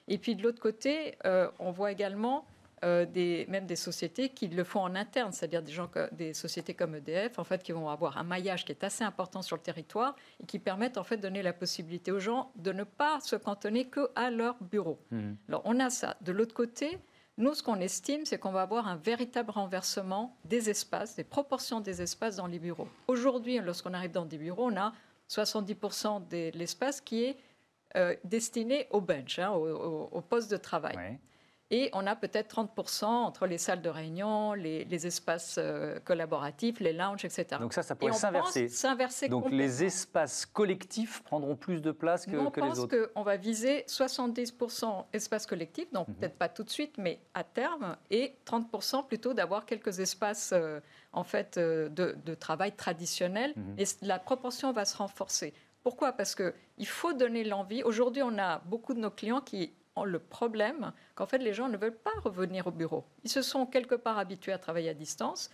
Et puis de l'autre côté, euh, on voit également euh, des, même des sociétés qui le font en interne, c'est-à-dire des, gens, des sociétés comme EDF, en fait, qui vont avoir un maillage qui est assez important sur le territoire et qui permettent en fait de donner la possibilité aux gens de ne pas se cantonner qu'à leur bureau. Mmh. Alors on a ça. De l'autre côté, nous, ce qu'on estime, c'est qu'on va avoir un véritable renversement des espaces, des proportions des espaces dans les bureaux. Aujourd'hui, lorsqu'on arrive dans des bureaux, on a 70% de l'espace qui est euh, destiné au bench, hein, au, poste de travail. Et on a peut-être 30% entre les salles de réunion, les, espaces euh, collaboratifs, les lounges, etc. Donc ça, ça pourrait s'inverser. Donc les espaces collectifs prendront plus de place que, les autres. On pense qu'on va viser 70% espaces collectifs, donc mhm. peut-être pas tout de suite, mais à terme, et 30% plutôt d'avoir quelques espaces euh, en fait euh, de, travail traditionnels. Mhm. Et la proportion va se renforcer. Pourquoi? Parce qu'il faut donner l'envie. Aujourd'hui, on a beaucoup de nos clients qui le problème qu'en fait les gens ne veulent pas revenir au bureau. Ils se sont quelque part habitués à travailler à distance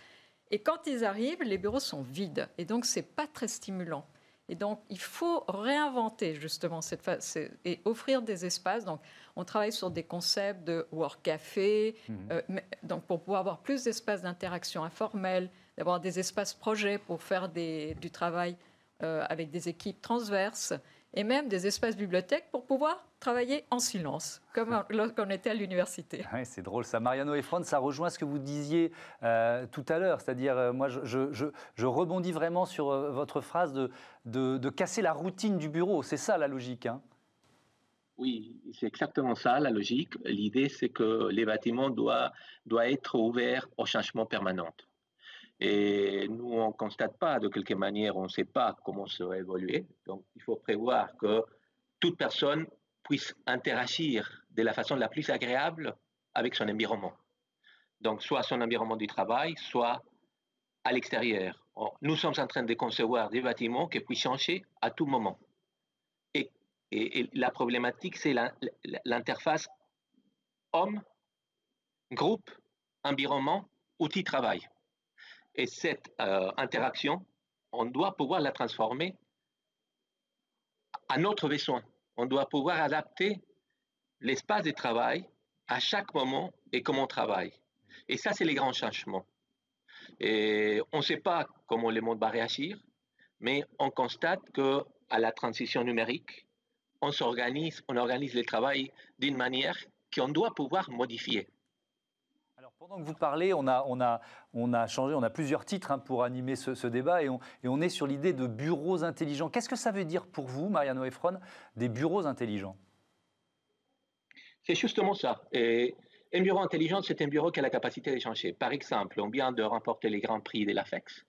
et quand ils arrivent, les bureaux sont vides et donc c'est pas très stimulant. Et donc, il faut réinventer justement cette phase et offrir des espaces. Donc, on travaille sur des concepts de work café, mmh. euh, donc pour pouvoir avoir plus d'espaces d'interaction informelle, d'avoir des espaces projets pour faire du travail euh, avec des équipes transverses et même des espaces bibliothèques pour pouvoir travailler en silence, comme lorsqu'on était à l'université. Oui, c'est drôle ça. Mariano Efron, ça rejoint ce que vous disiez euh, tout à l'heure, c'est-à-dire, euh, moi, je, je, rebondis vraiment sur euh, votre phrase de, de, casser la routine du bureau. C'est ça la logique. Hein? Oui, c'est exactement ça la logique. L'idée, c'est que les bâtiments doivent, doivent être ouverts au changement permanent. Et nous, on ne constate pas de quelque manière, on ne sait pas comment ça va évoluer. Donc, il faut prévoir que toute personne puisse interagir de la façon la plus agréable avec son environnement. Donc, soit son environnement du travail, soit à l'extérieur. Nous sommes en train de concevoir des bâtiments qui puissent changer à tout moment. Et, et la problématique, c'est l'interface homme, groupe, environnement outil travail. Et cette euh, interaction, on doit pouvoir la transformer à notre besoin. On doit pouvoir adapter l'espace de travail à chaque moment et comment on travaille. Et ça, c'est les grands changements. Et on ne sait pas comment le monde va réagir, mais on constate que à la transition numérique, on s'organise, on organise le travail d'une manière qu'on doit pouvoir modifier. Pendant que vous parlez, on a, changé, on a plusieurs titres hein, pour animer ce, débat et on, est sur l'idée de bureaux intelligents. Qu'est-ce que ça veut dire pour vous, Mariano Efron, des bureaux intelligents? C'est justement ça. Un bureau intelligent, c'est un bureau qui a la capacité d'échanger. Par exemple, on vient de remporter les grands prix de l'AFEX,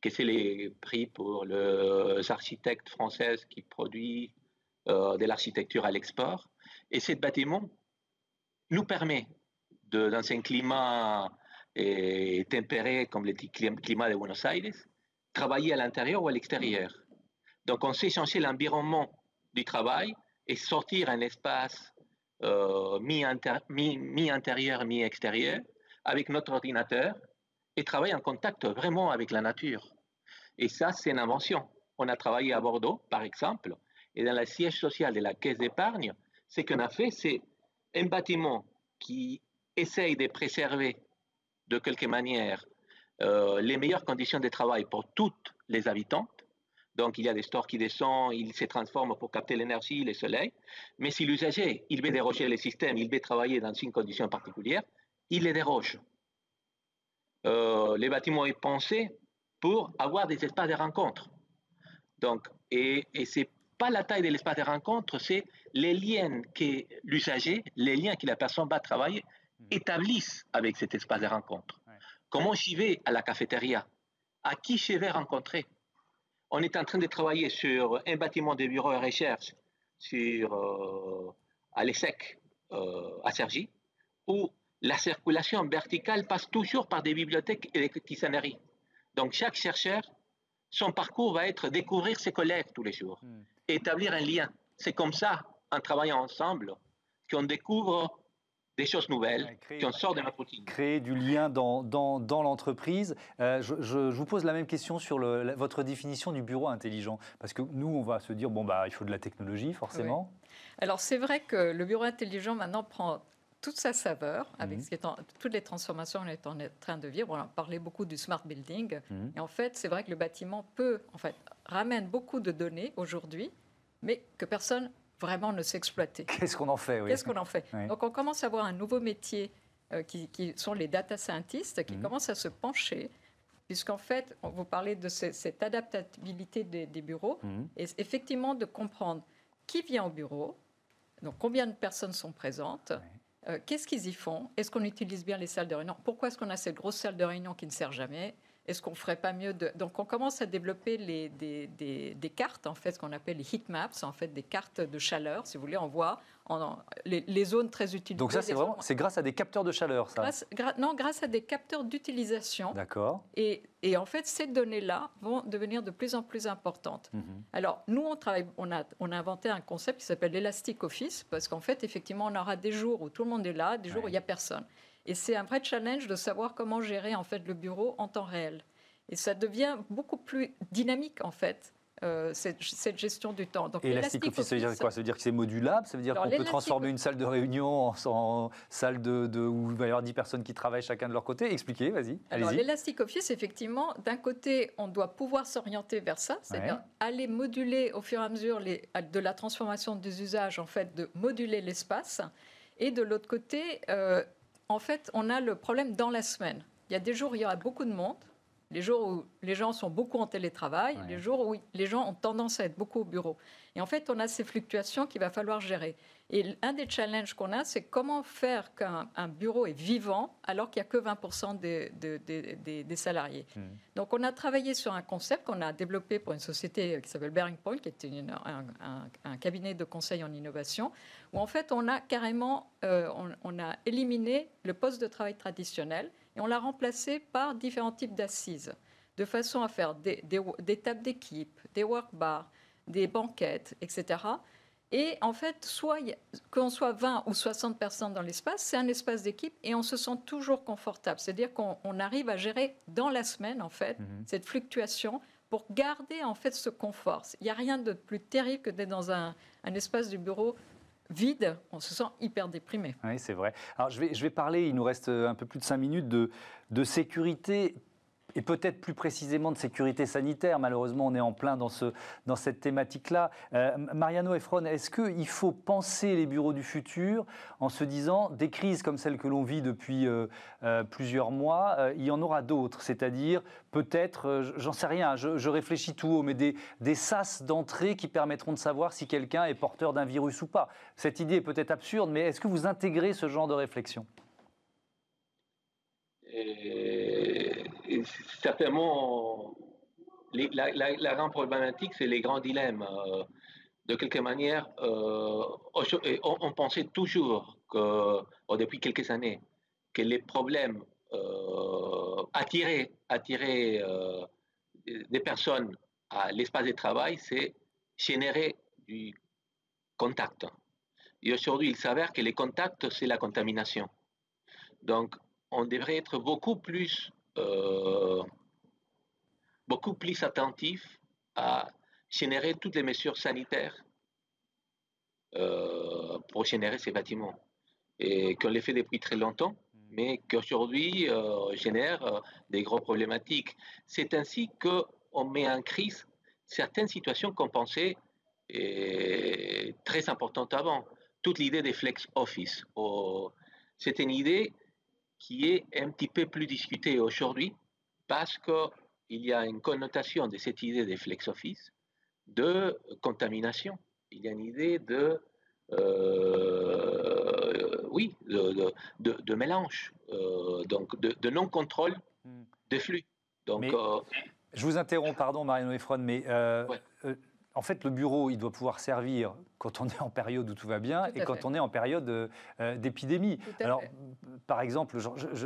que c'est les prix pour les architectes françaises qui produisent euh, de l'architecture à l'export. Et ce bâtiment nous permet, de, dans un climat euh, tempéré comme le climat de Buenos Aires, travailler à l'intérieur ou à l'extérieur. Donc on sait changer l'environnement du travail et sortir un espace mi-intérieur, mi-extérieur, avec notre ordinateur et travailler en contact vraiment avec la nature. Et ça, c'est une invention. On a travaillé à Bordeaux, par exemple, et dans le siège social de la Caisse d'épargne, ce qu'on a fait, c'est un bâtiment qui essaye de préserver de quelque manière euh, les meilleures conditions de travail pour toutes les habitantes, donc, il y a des stores qui descendent, ils se transforment pour capter l'énergie, le soleil. Mais si l'usager, il veut déroger le système, il veut travailler dans une condition particulière, il les déroge. Euh, les bâtiments sont pensés pour avoir des espaces de rencontre. Donc, et, et ce n'est pas la taille de l'espace de rencontre, c'est les liens que l'usager, les liens que la personne va travailler. Établissent avec cet espace de rencontre. Comment j'y vais à la cafétéria? À qui je vais rencontrer on est en train de travailler sur un bâtiment de bureau et recherche sur, euh, à l'ESSEC euh, à Sergi, où la circulation verticale passe toujours par des bibliothèques et des questionneries. Donc chaque chercheur, son parcours va être découvrir ses collègues tous les jours, hmm. établir un lien. C'est comme ça, en travaillant ensemble, qu'on découvre des choses nouvelles qui en sortent de notre routine. Créer du lien dans, dans, dans l'entreprise. Euh, je, je, vous pose la même question sur le, votre définition du bureau intelligent. Parce que nous, on va se dire, bon, bah, il faut de la technologie, forcément. Alors, c'est vrai que le bureau intelligent, maintenant, prend toute sa saveur avec mhm. ce qui est toutes les transformations qu'on est en train de vivre. On a parlé beaucoup du smart building. Mhm. Et en fait, c'est vrai que le bâtiment peut, en fait, ramène beaucoup de données aujourd'hui, mais que personne vraiment ne s'exploiter. Qu'est-ce qu'on en fait Qu'est-ce qu'on en fait Donc on commence à voir un nouveau métier euh, qui, sont les data scientists qui mhm. commencent à se pencher puisqu'en fait, vous parlez de cette adaptabilité des, bureaux, mhm. et effectivement de comprendre qui vient au bureau, donc combien de personnes sont présentes, euh, qu'est-ce qu'ils y font, est-ce qu'on utilise bien les salles de réunion, pourquoi est-ce qu'on a cette grosse salle de réunion qui ne sert jamais, est-ce qu'on ferait pas mieux de... Donc on commence à développer les, des, des, cartes, en fait, ce qu'on appelle les heat maps, en fait des cartes de chaleur, si vous voulez, on voit en, les, zones très utilisées. Donc ça, c'est vraiment, c'est grâce à des capteurs de chaleur, ça Non, grâce à des capteurs d'utilisation. D'accord. Et, et, en fait, ces données-là vont devenir de plus en plus importantes. Mhm. Alors, nous, on, travaille, on, a, on a inventé un concept qui s'appelle l'Elastic Office, parce qu'en fait, effectivement, on aura des jours où tout le monde est là, des jours où il n'y a personne. Et c'est un vrai challenge de savoir comment gérer en fait le bureau en temps réel. Et ça devient beaucoup plus dynamique en fait. Euh, cette, gestion du temps. Donc, et Elastic Office, ça veut dire quoi? Ça veut dire que c'est modulable? Ça veut dire qu'on peut transformer une salle de réunion en, salle de, où il va y avoir 10 personnes qui travaillent chacun de leur côté? Expliquez, vas-y. Alors, l'Elastic Office, effectivement, d'un côté, on doit pouvoir s'orienter vers ça, c'est-à-dire aller moduler au fur et à mesure les, de la transformation des usages, en fait, de moduler l'espace. Et de l'autre côté, euh, en fait, on a le problème dans la semaine. Il y a des jours où il y aura beaucoup de monde, les jours où les gens sont beaucoup en télétravail, les jours où les gens ont tendance à être beaucoup au bureau. Et en fait, on a ces fluctuations qu'il va falloir gérer. Et un des challenges qu'on a, c'est comment faire qu'un bureau est vivant alors qu'il n'y a que 20% des, salariés. Hmm. Donc, on a travaillé sur un concept qu'on a développé pour une société qui s'appelle Bearing Point, qui est un, cabinet de conseil en innovation, où en fait, on a carrément euh, on a éliminé le poste de travail traditionnel et on l'a remplacé par différents types d'assises, de façon à faire des, tables d'équipe, des work bars, des banquettes, etc. Et en fait, soit qu'on soit 20 ou 60 personnes dans l'espace, c'est un espace d'équipe et on se sent toujours confortable. C'est-à-dire qu'on arrive à gérer dans la semaine, en fait, mhm. cette fluctuation pour garder en fait ce confort. Il n'y a rien de plus terrible que d'être dans un, un espace du bureau vide, on se sent hyper déprimé. Oui, c'est vrai. Alors, je vais, je vais parler, il nous reste un peu plus de cinq minutes, de, de sécurité et peut-être plus précisément de sécurité sanitaire. Malheureusement, on est en plein dans, ce, dans cette thématique-là. Euh, Mariano Efron, est-ce qu'il faut penser les bureaux du futur en se disant des crises comme celle que l'on vit depuis euh, euh, plusieurs mois, il y en aura d'autres? C'est-à-dire peut-être, j'en sais rien, je, réfléchis tout haut, mais des, des sas d'entrée qui permettront de savoir si quelqu'un est porteur d'un virus ou pas. Cette idée est peut-être absurde, mais est-ce que vous intégrez ce genre de réflexion? Certainement, la, grande problématique, c'est les grands dilemmes. Euh, de quelque manière, euh, on, pensait toujours, que, depuis quelques années, que les problèmes euh, attirer, attirer des personnes à l'espace de travail, c'est générer du contact. Et aujourd'hui, il s'avère que les contacts, c'est la contamination. Donc, on devrait être beaucoup plus euh, beaucoup plus attentif à générer toutes les mesures sanitaires euh, pour générer ces bâtiments. Et qu'on les fait depuis très longtemps, mm. mais qu'aujourd'hui euh, génère des gros problématiques. C'est ainsi qu'on met en crise certaines situations qu'on pensait très importantes avant. Toute l'idée des flex office. Oh, c'est une idée qui est un petit peu plus discuté aujourd'hui parce qu'il y a une connotation de cette idée de flex office de contamination. Il y a une idée de, euh, oui, de, de, mélange, euh, donc de, non-contrôle hmm. des flux. Donc, euh, je vous interromps, pardon, Mariano Efron, mais en fait, le bureau, il doit pouvoir servir quand on est en période où tout va bien et quand on est en période euh, euh, d'épidémie. Alors, par exemple,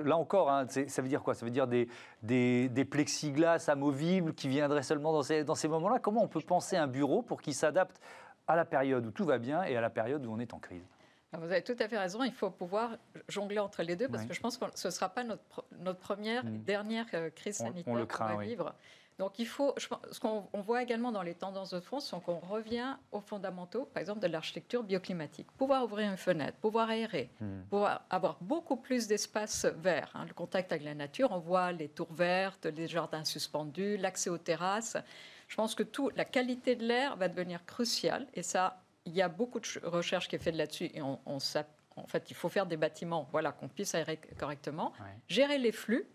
là encore, hein, ça veut dire quoi? Ça veut dire des, des, plexiglas amovibles qui viendraient seulement dans ces, dans ces moments-là? Comment on peut penser un bureau pour qu'il s'adapte à la période où tout va bien et à la période où on est en crise? Vous avez tout à fait raison, il faut pouvoir jongler entre les deux parce que je pense que ce ne sera pas notre, notre première, mmh. dernière euh, crise sanitaire qu'on va vivre. Donc il faut, ce qu'on voit également dans les tendances de fond, c'est qu'on revient aux fondamentaux, par exemple de l'architecture bioclimatique. Pouvoir ouvrir une fenêtre, pouvoir aérer, hmm. pouvoir avoir beaucoup plus d'espace vert. Hein. le contact avec la nature, on voit les tours vertes, les jardins suspendus, l'accès aux terrasses. Je pense que tout, la qualité de l'air va devenir cruciale et ça, il y a beaucoup de recherches qui est faite là-dessus et on, en fait, il faut faire des bâtiments, voilà, qu'on puisse aérer correctement, gérer les flux.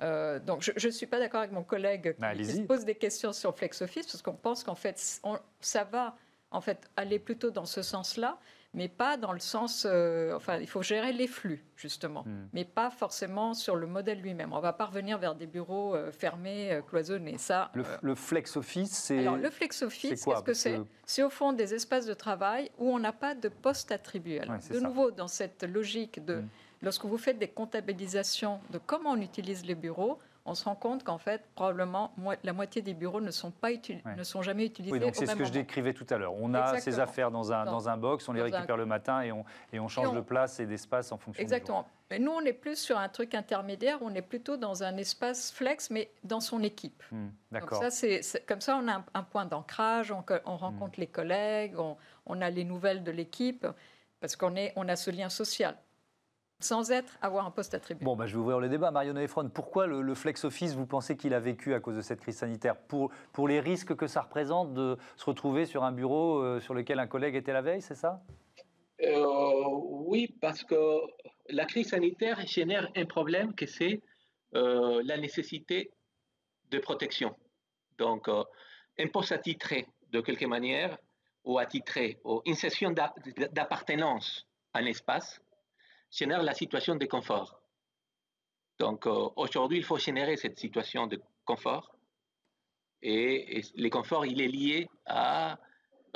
Euh, donc, je ne suis pas d'accord avec mon collègue qui, bah, se pose des questions sur FlexOffice, parce qu'on pense qu'en fait, ça va en fait aller plutôt dans ce sens-là, mais pas dans le sens. Euh, enfin, il faut gérer les flux justement, hmm. mais pas forcément sur le modèle lui-même. On va pas revenir vers des bureaux euh, fermés, cloisonnés. Ça. Le, flex office, c'est. Alors, le flex office, qu'est-ce que c'est? C'est au fond des espaces de travail où on n'a pas de poste attribué. Alors, de nouveau, dans cette logique de hmm lorsque vous faites des comptabilisations de comment on utilise les bureaux, on se rend compte qu'en fait, probablement, la moitié des bureaux ne sont, pas ne sont jamais utilisés. Oui, donc c'est ce que je décrivais tout à l'heure. On a ces affaires dans un, dans, un box, on les récupère le matin et on, et on change de place et d'espace en fonction Exactement. Mais nous, on est plus sur un truc intermédiaire, on est plutôt dans un espace flex, mais dans son équipe. Hmm, d'accord. Ça, c'est, comme ça, on a un, point d'ancrage, on, on rencontre hmm. les collègues, on, on, a les nouvelles de l'équipe, parce qu'on on a ce lien social sans être avoir un poste attribué. Bon, bah, je vais ouvrir le débat. Marion Efron, pourquoi le, flex office, vous pensez qu'il a vécu à cause de cette crise sanitaire pour, pour les risques que ça représente de se retrouver sur un bureau euh, sur lequel un collègue était la veille, c'est ça? Euh, Oui, parce que la crise sanitaire génère un problème que c'est euh, la nécessité de protection. Donc, un poste attitré, de quelque manière, ou attitré, ou une session d'appartenance à un espace, génère la situation de confort. Donc euh, aujourd'hui, il faut générer cette situation de confort. Et, le confort, il est lié à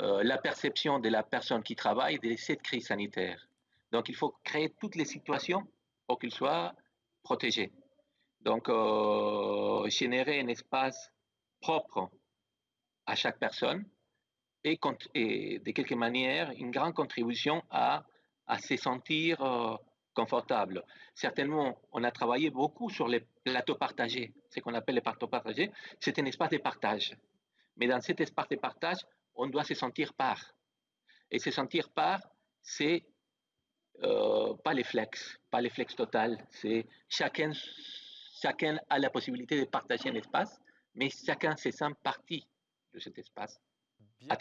euh, la perception de la personne qui travaille de cette crise sanitaire. Donc il faut créer toutes les situations pour qu'il soit protégé. Donc euh, générer un espace propre à chaque personne est, de quelque manière une grande contribution à, à se sentir confortable. Certainement, on a travaillé beaucoup sur les plateaux partagés. Ce qu'on appelle les plateaux partagés, c'est un espace de partage. Mais dans cet espace de partage, on doit se sentir part. Et se sentir part, c'est euh, pas les flex, pas les flex total. C'est chacun, chacun a la possibilité de partager un espace, mais chacun se sent partie de cet espace. Bien,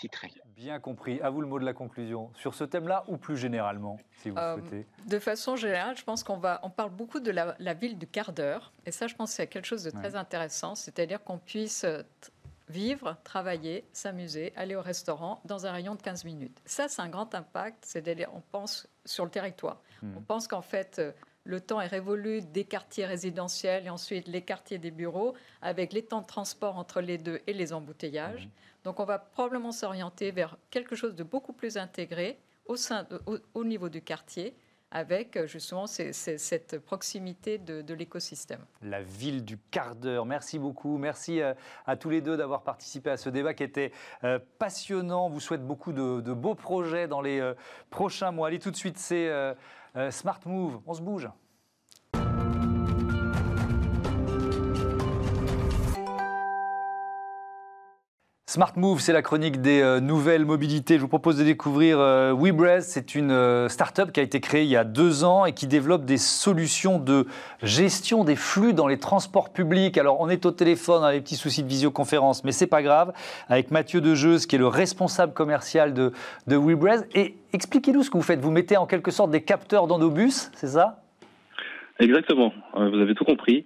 bien compris. À vous le mot de la conclusion. Sur ce thème-là ou plus généralement, si vous euh, souhaitez De façon générale, je pense qu'on va, on parle beaucoup de la, la, ville du quart d'heure. Et ça, je pense que c'est quelque chose de très intéressant. C'est-à-dire qu'on puisse vivre, travailler, s'amuser, aller au restaurant dans un rayon de 15 minutes. Ça, c'est un grand impact. C'est-à-dire, on pense sur le territoire. Hmm. On pense qu'en fait, euh, le temps est révolu des quartiers résidentiels et ensuite les quartiers des bureaux, avec les temps de transport entre les deux et les embouteillages. Hmm. Donc, on va probablement s'orienter vers quelque chose de beaucoup plus intégré au, sein au niveau du quartier avec euh, justement cette proximité de, l'écosystème. La ville du quart d'heure. Merci beaucoup. Merci euh, à, tous les deux d'avoir participé à ce débat qui était euh, passionnant. vous souhaite beaucoup de, de, beaux projets dans les prochains mois. Allez, tout de suite, c'est Smart Move. On se bouge. Smart Move, c'est la chronique des euh, nouvelles mobilités. Je vous propose de découvrir euh, C'est une euh, start-up qui a été créée il y a deux ans et qui développe des solutions de gestion des flux dans les transports publics. Alors, on est au téléphone, on a des petits soucis de visioconférence, mais c'est pas grave. Avec Mathieu Dejeuse, qui est le responsable commercial de, de Et expliquez-nous ce que vous faites. Vous mettez en quelque sorte des capteurs dans nos bus, c'est ça? Exactement. Euh, vous avez tout compris.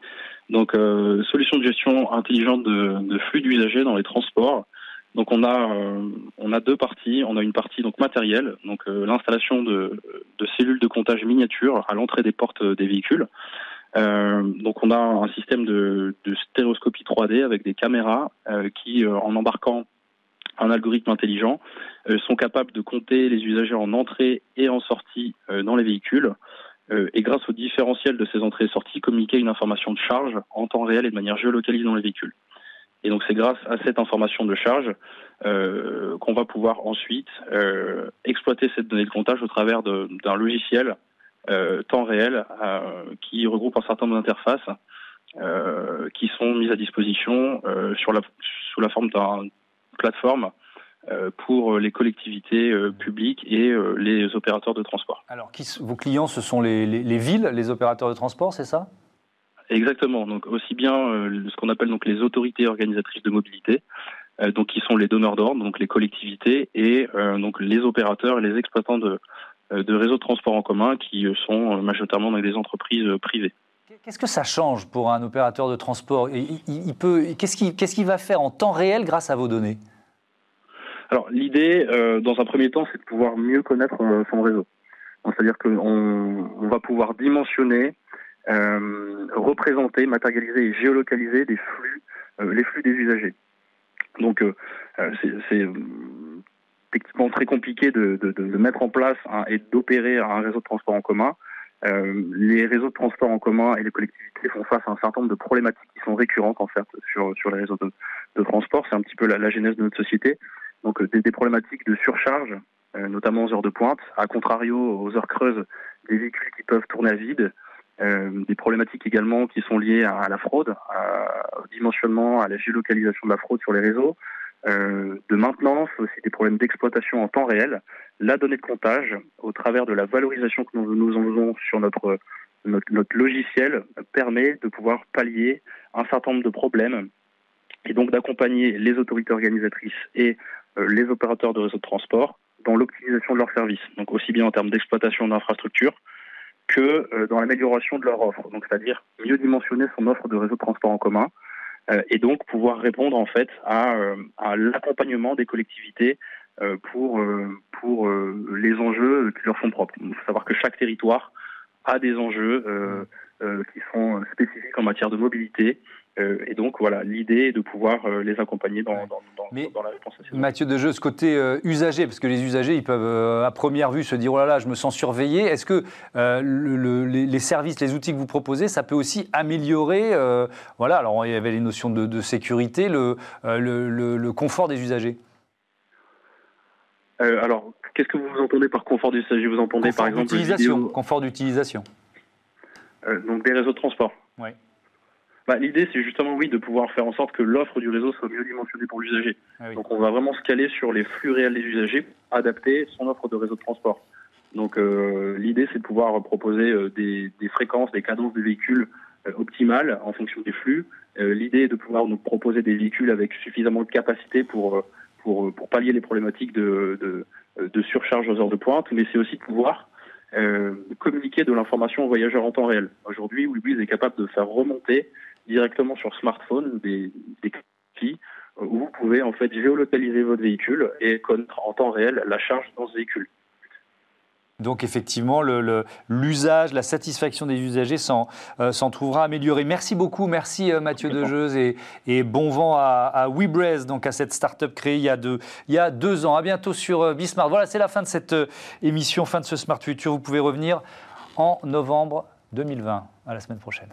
Donc, euh, solution de gestion intelligente de flux d'usagers dans les transports. Donc on a euh, on a deux parties. On a une partie donc matérielle, donc euh, l'installation de, de, cellules de comptage miniatures à l'entrée des portes des véhicules. Euh, donc on a un système de, de stéréoscopie 3D avec des caméras qui, en embarquant un algorithme intelligent, sont capables de compter les usagers en entrée et en sortie dans les véhicules. et grâce au différentiel de ces entrées et sorties, communiquer une information de charge en temps réel et de manière géolocalisée dans les véhicules. Et donc c'est grâce à cette information de charge euh, qu'on va pouvoir ensuite euh, exploiter cette donnée de comptage au travers d'un logiciel euh, temps réel qui regroupe un certain nombre d'interfaces qui sont mises à disposition sous la forme d'une plateforme pour les collectivités publiques et les opérateurs de transport. Alors, qui, vos clients, ce sont les villes, les opérateurs de transport, c'est ça? Exactement. Donc aussi bien euh, ce qu'on appelle donc les autorités organisatrices de mobilité, euh, donc qui sont les donneurs d'ordre, donc les collectivités et euh, donc les opérateurs et les exploitants de, de réseaux de transport en commun qui sont majoritairement dans des entreprises privées. Qu'est-ce que ça change pour un opérateur de transport? Il, peut, qu'est-ce qu'il qu'est-ce qu'il va faire en temps réel grâce à vos données? Alors l'idée, dans un premier temps, c'est de pouvoir mieux connaître son réseau. C'est-à-dire qu'on on va pouvoir dimensionner représenter, matérialiser et géolocaliser des flux, euh, les flux des usagers. Donc euh, c'est techniquement très compliqué de, de, de, mettre en place et d'opérer un réseau de transport en commun. Euh, les réseaux de transport en commun et les collectivités font face à un certain nombre de problématiques qui sont récurrentes en fait sur, sur les réseaux de, de transport. C'est un petit peu la, la, genèse de notre société. Donc des, des problématiques de surcharge, euh, notamment aux heures de pointe, à contrario aux heures creuses, des véhicules qui peuvent tourner à vide, euh, des problématiques également qui sont liées à, la fraude, au dimensionnement, à la géolocalisation de la fraude sur les réseaux, euh, de maintenance, aussi des problèmes d'exploitation en temps réel, la donnée de comptage au travers de la valorisation que nous, nous en faisons sur notre, notre, logiciel permet de pouvoir pallier un certain nombre de problèmes et donc d'accompagner les autorités organisatrices et euh, les opérateurs de réseaux de transport dans l'optimisation de leurs services, donc aussi bien en termes d'exploitation d'infrastructures que euh, dans l'amélioration de leur offre. Donc, c'est-à-dire mieux dimensionner son offre de réseau de transport en commun euh, et donc pouvoir répondre en fait à, euh, à l'accompagnement des collectivités pour pour les enjeux qui leur sont propres. Il faut savoir que chaque territoire a des enjeux qui sont spécifiques en matière de mobilité euh, et donc, voilà, l'idée est de pouvoir euh, les accompagner dans, dans, dans, la réponse à Mathieu Dejeu, ce côté euh, usager, parce que les usagers, ils peuvent à première vue se dire oh là là, je me sens surveillé. Est-ce que le, les, services, les outils que vous proposez, ça peut aussi améliorer Voilà, alors il y avait les notions de, sécurité, le, le, confort des usagers alors, qu'est-ce que vous entendez par confort d'usage Vous entendez par exemple d'utilisation, confort d'utilisation. donc des réseaux de transport. Oui. Bah, l'idée, c'est justement, oui, de pouvoir faire en sorte que l'offre du réseau soit mieux dimensionnée pour l'usager. Ah Donc, on va vraiment se caler sur les flux réels des usagers, adapter son offre de réseau de transport. Donc, euh, l'idée, c'est de pouvoir proposer euh, des, fréquences, des cadences de véhicules euh, optimales en fonction des flux. l'idée est de pouvoir nous proposer des véhicules avec suffisamment de capacité pour, pour, pour pallier les problématiques de, de, de surcharge aux heures de pointe, mais c'est aussi de pouvoir communiquer de l'information aux voyageurs en temps réel. Aujourd'hui, Webwiz est capable de faire remonter directement sur smartphone des, des où vous pouvez en fait géolocaliser votre véhicule et connaître en temps réel la charge dans ce véhicule. Donc effectivement, l'usage, la satisfaction des usagers euh, s'en trouvera améliorée. Merci beaucoup, merci euh, Mathieu Dejeuse et, et, bon vent à, à donc à cette start-up créée il y, a deux, il y a deux ans. À bientôt sur euh, Bismart. Voilà, c'est la fin de cette émission, fin de ce Smart Future. Vous pouvez revenir en novembre 2020. À la semaine prochaine.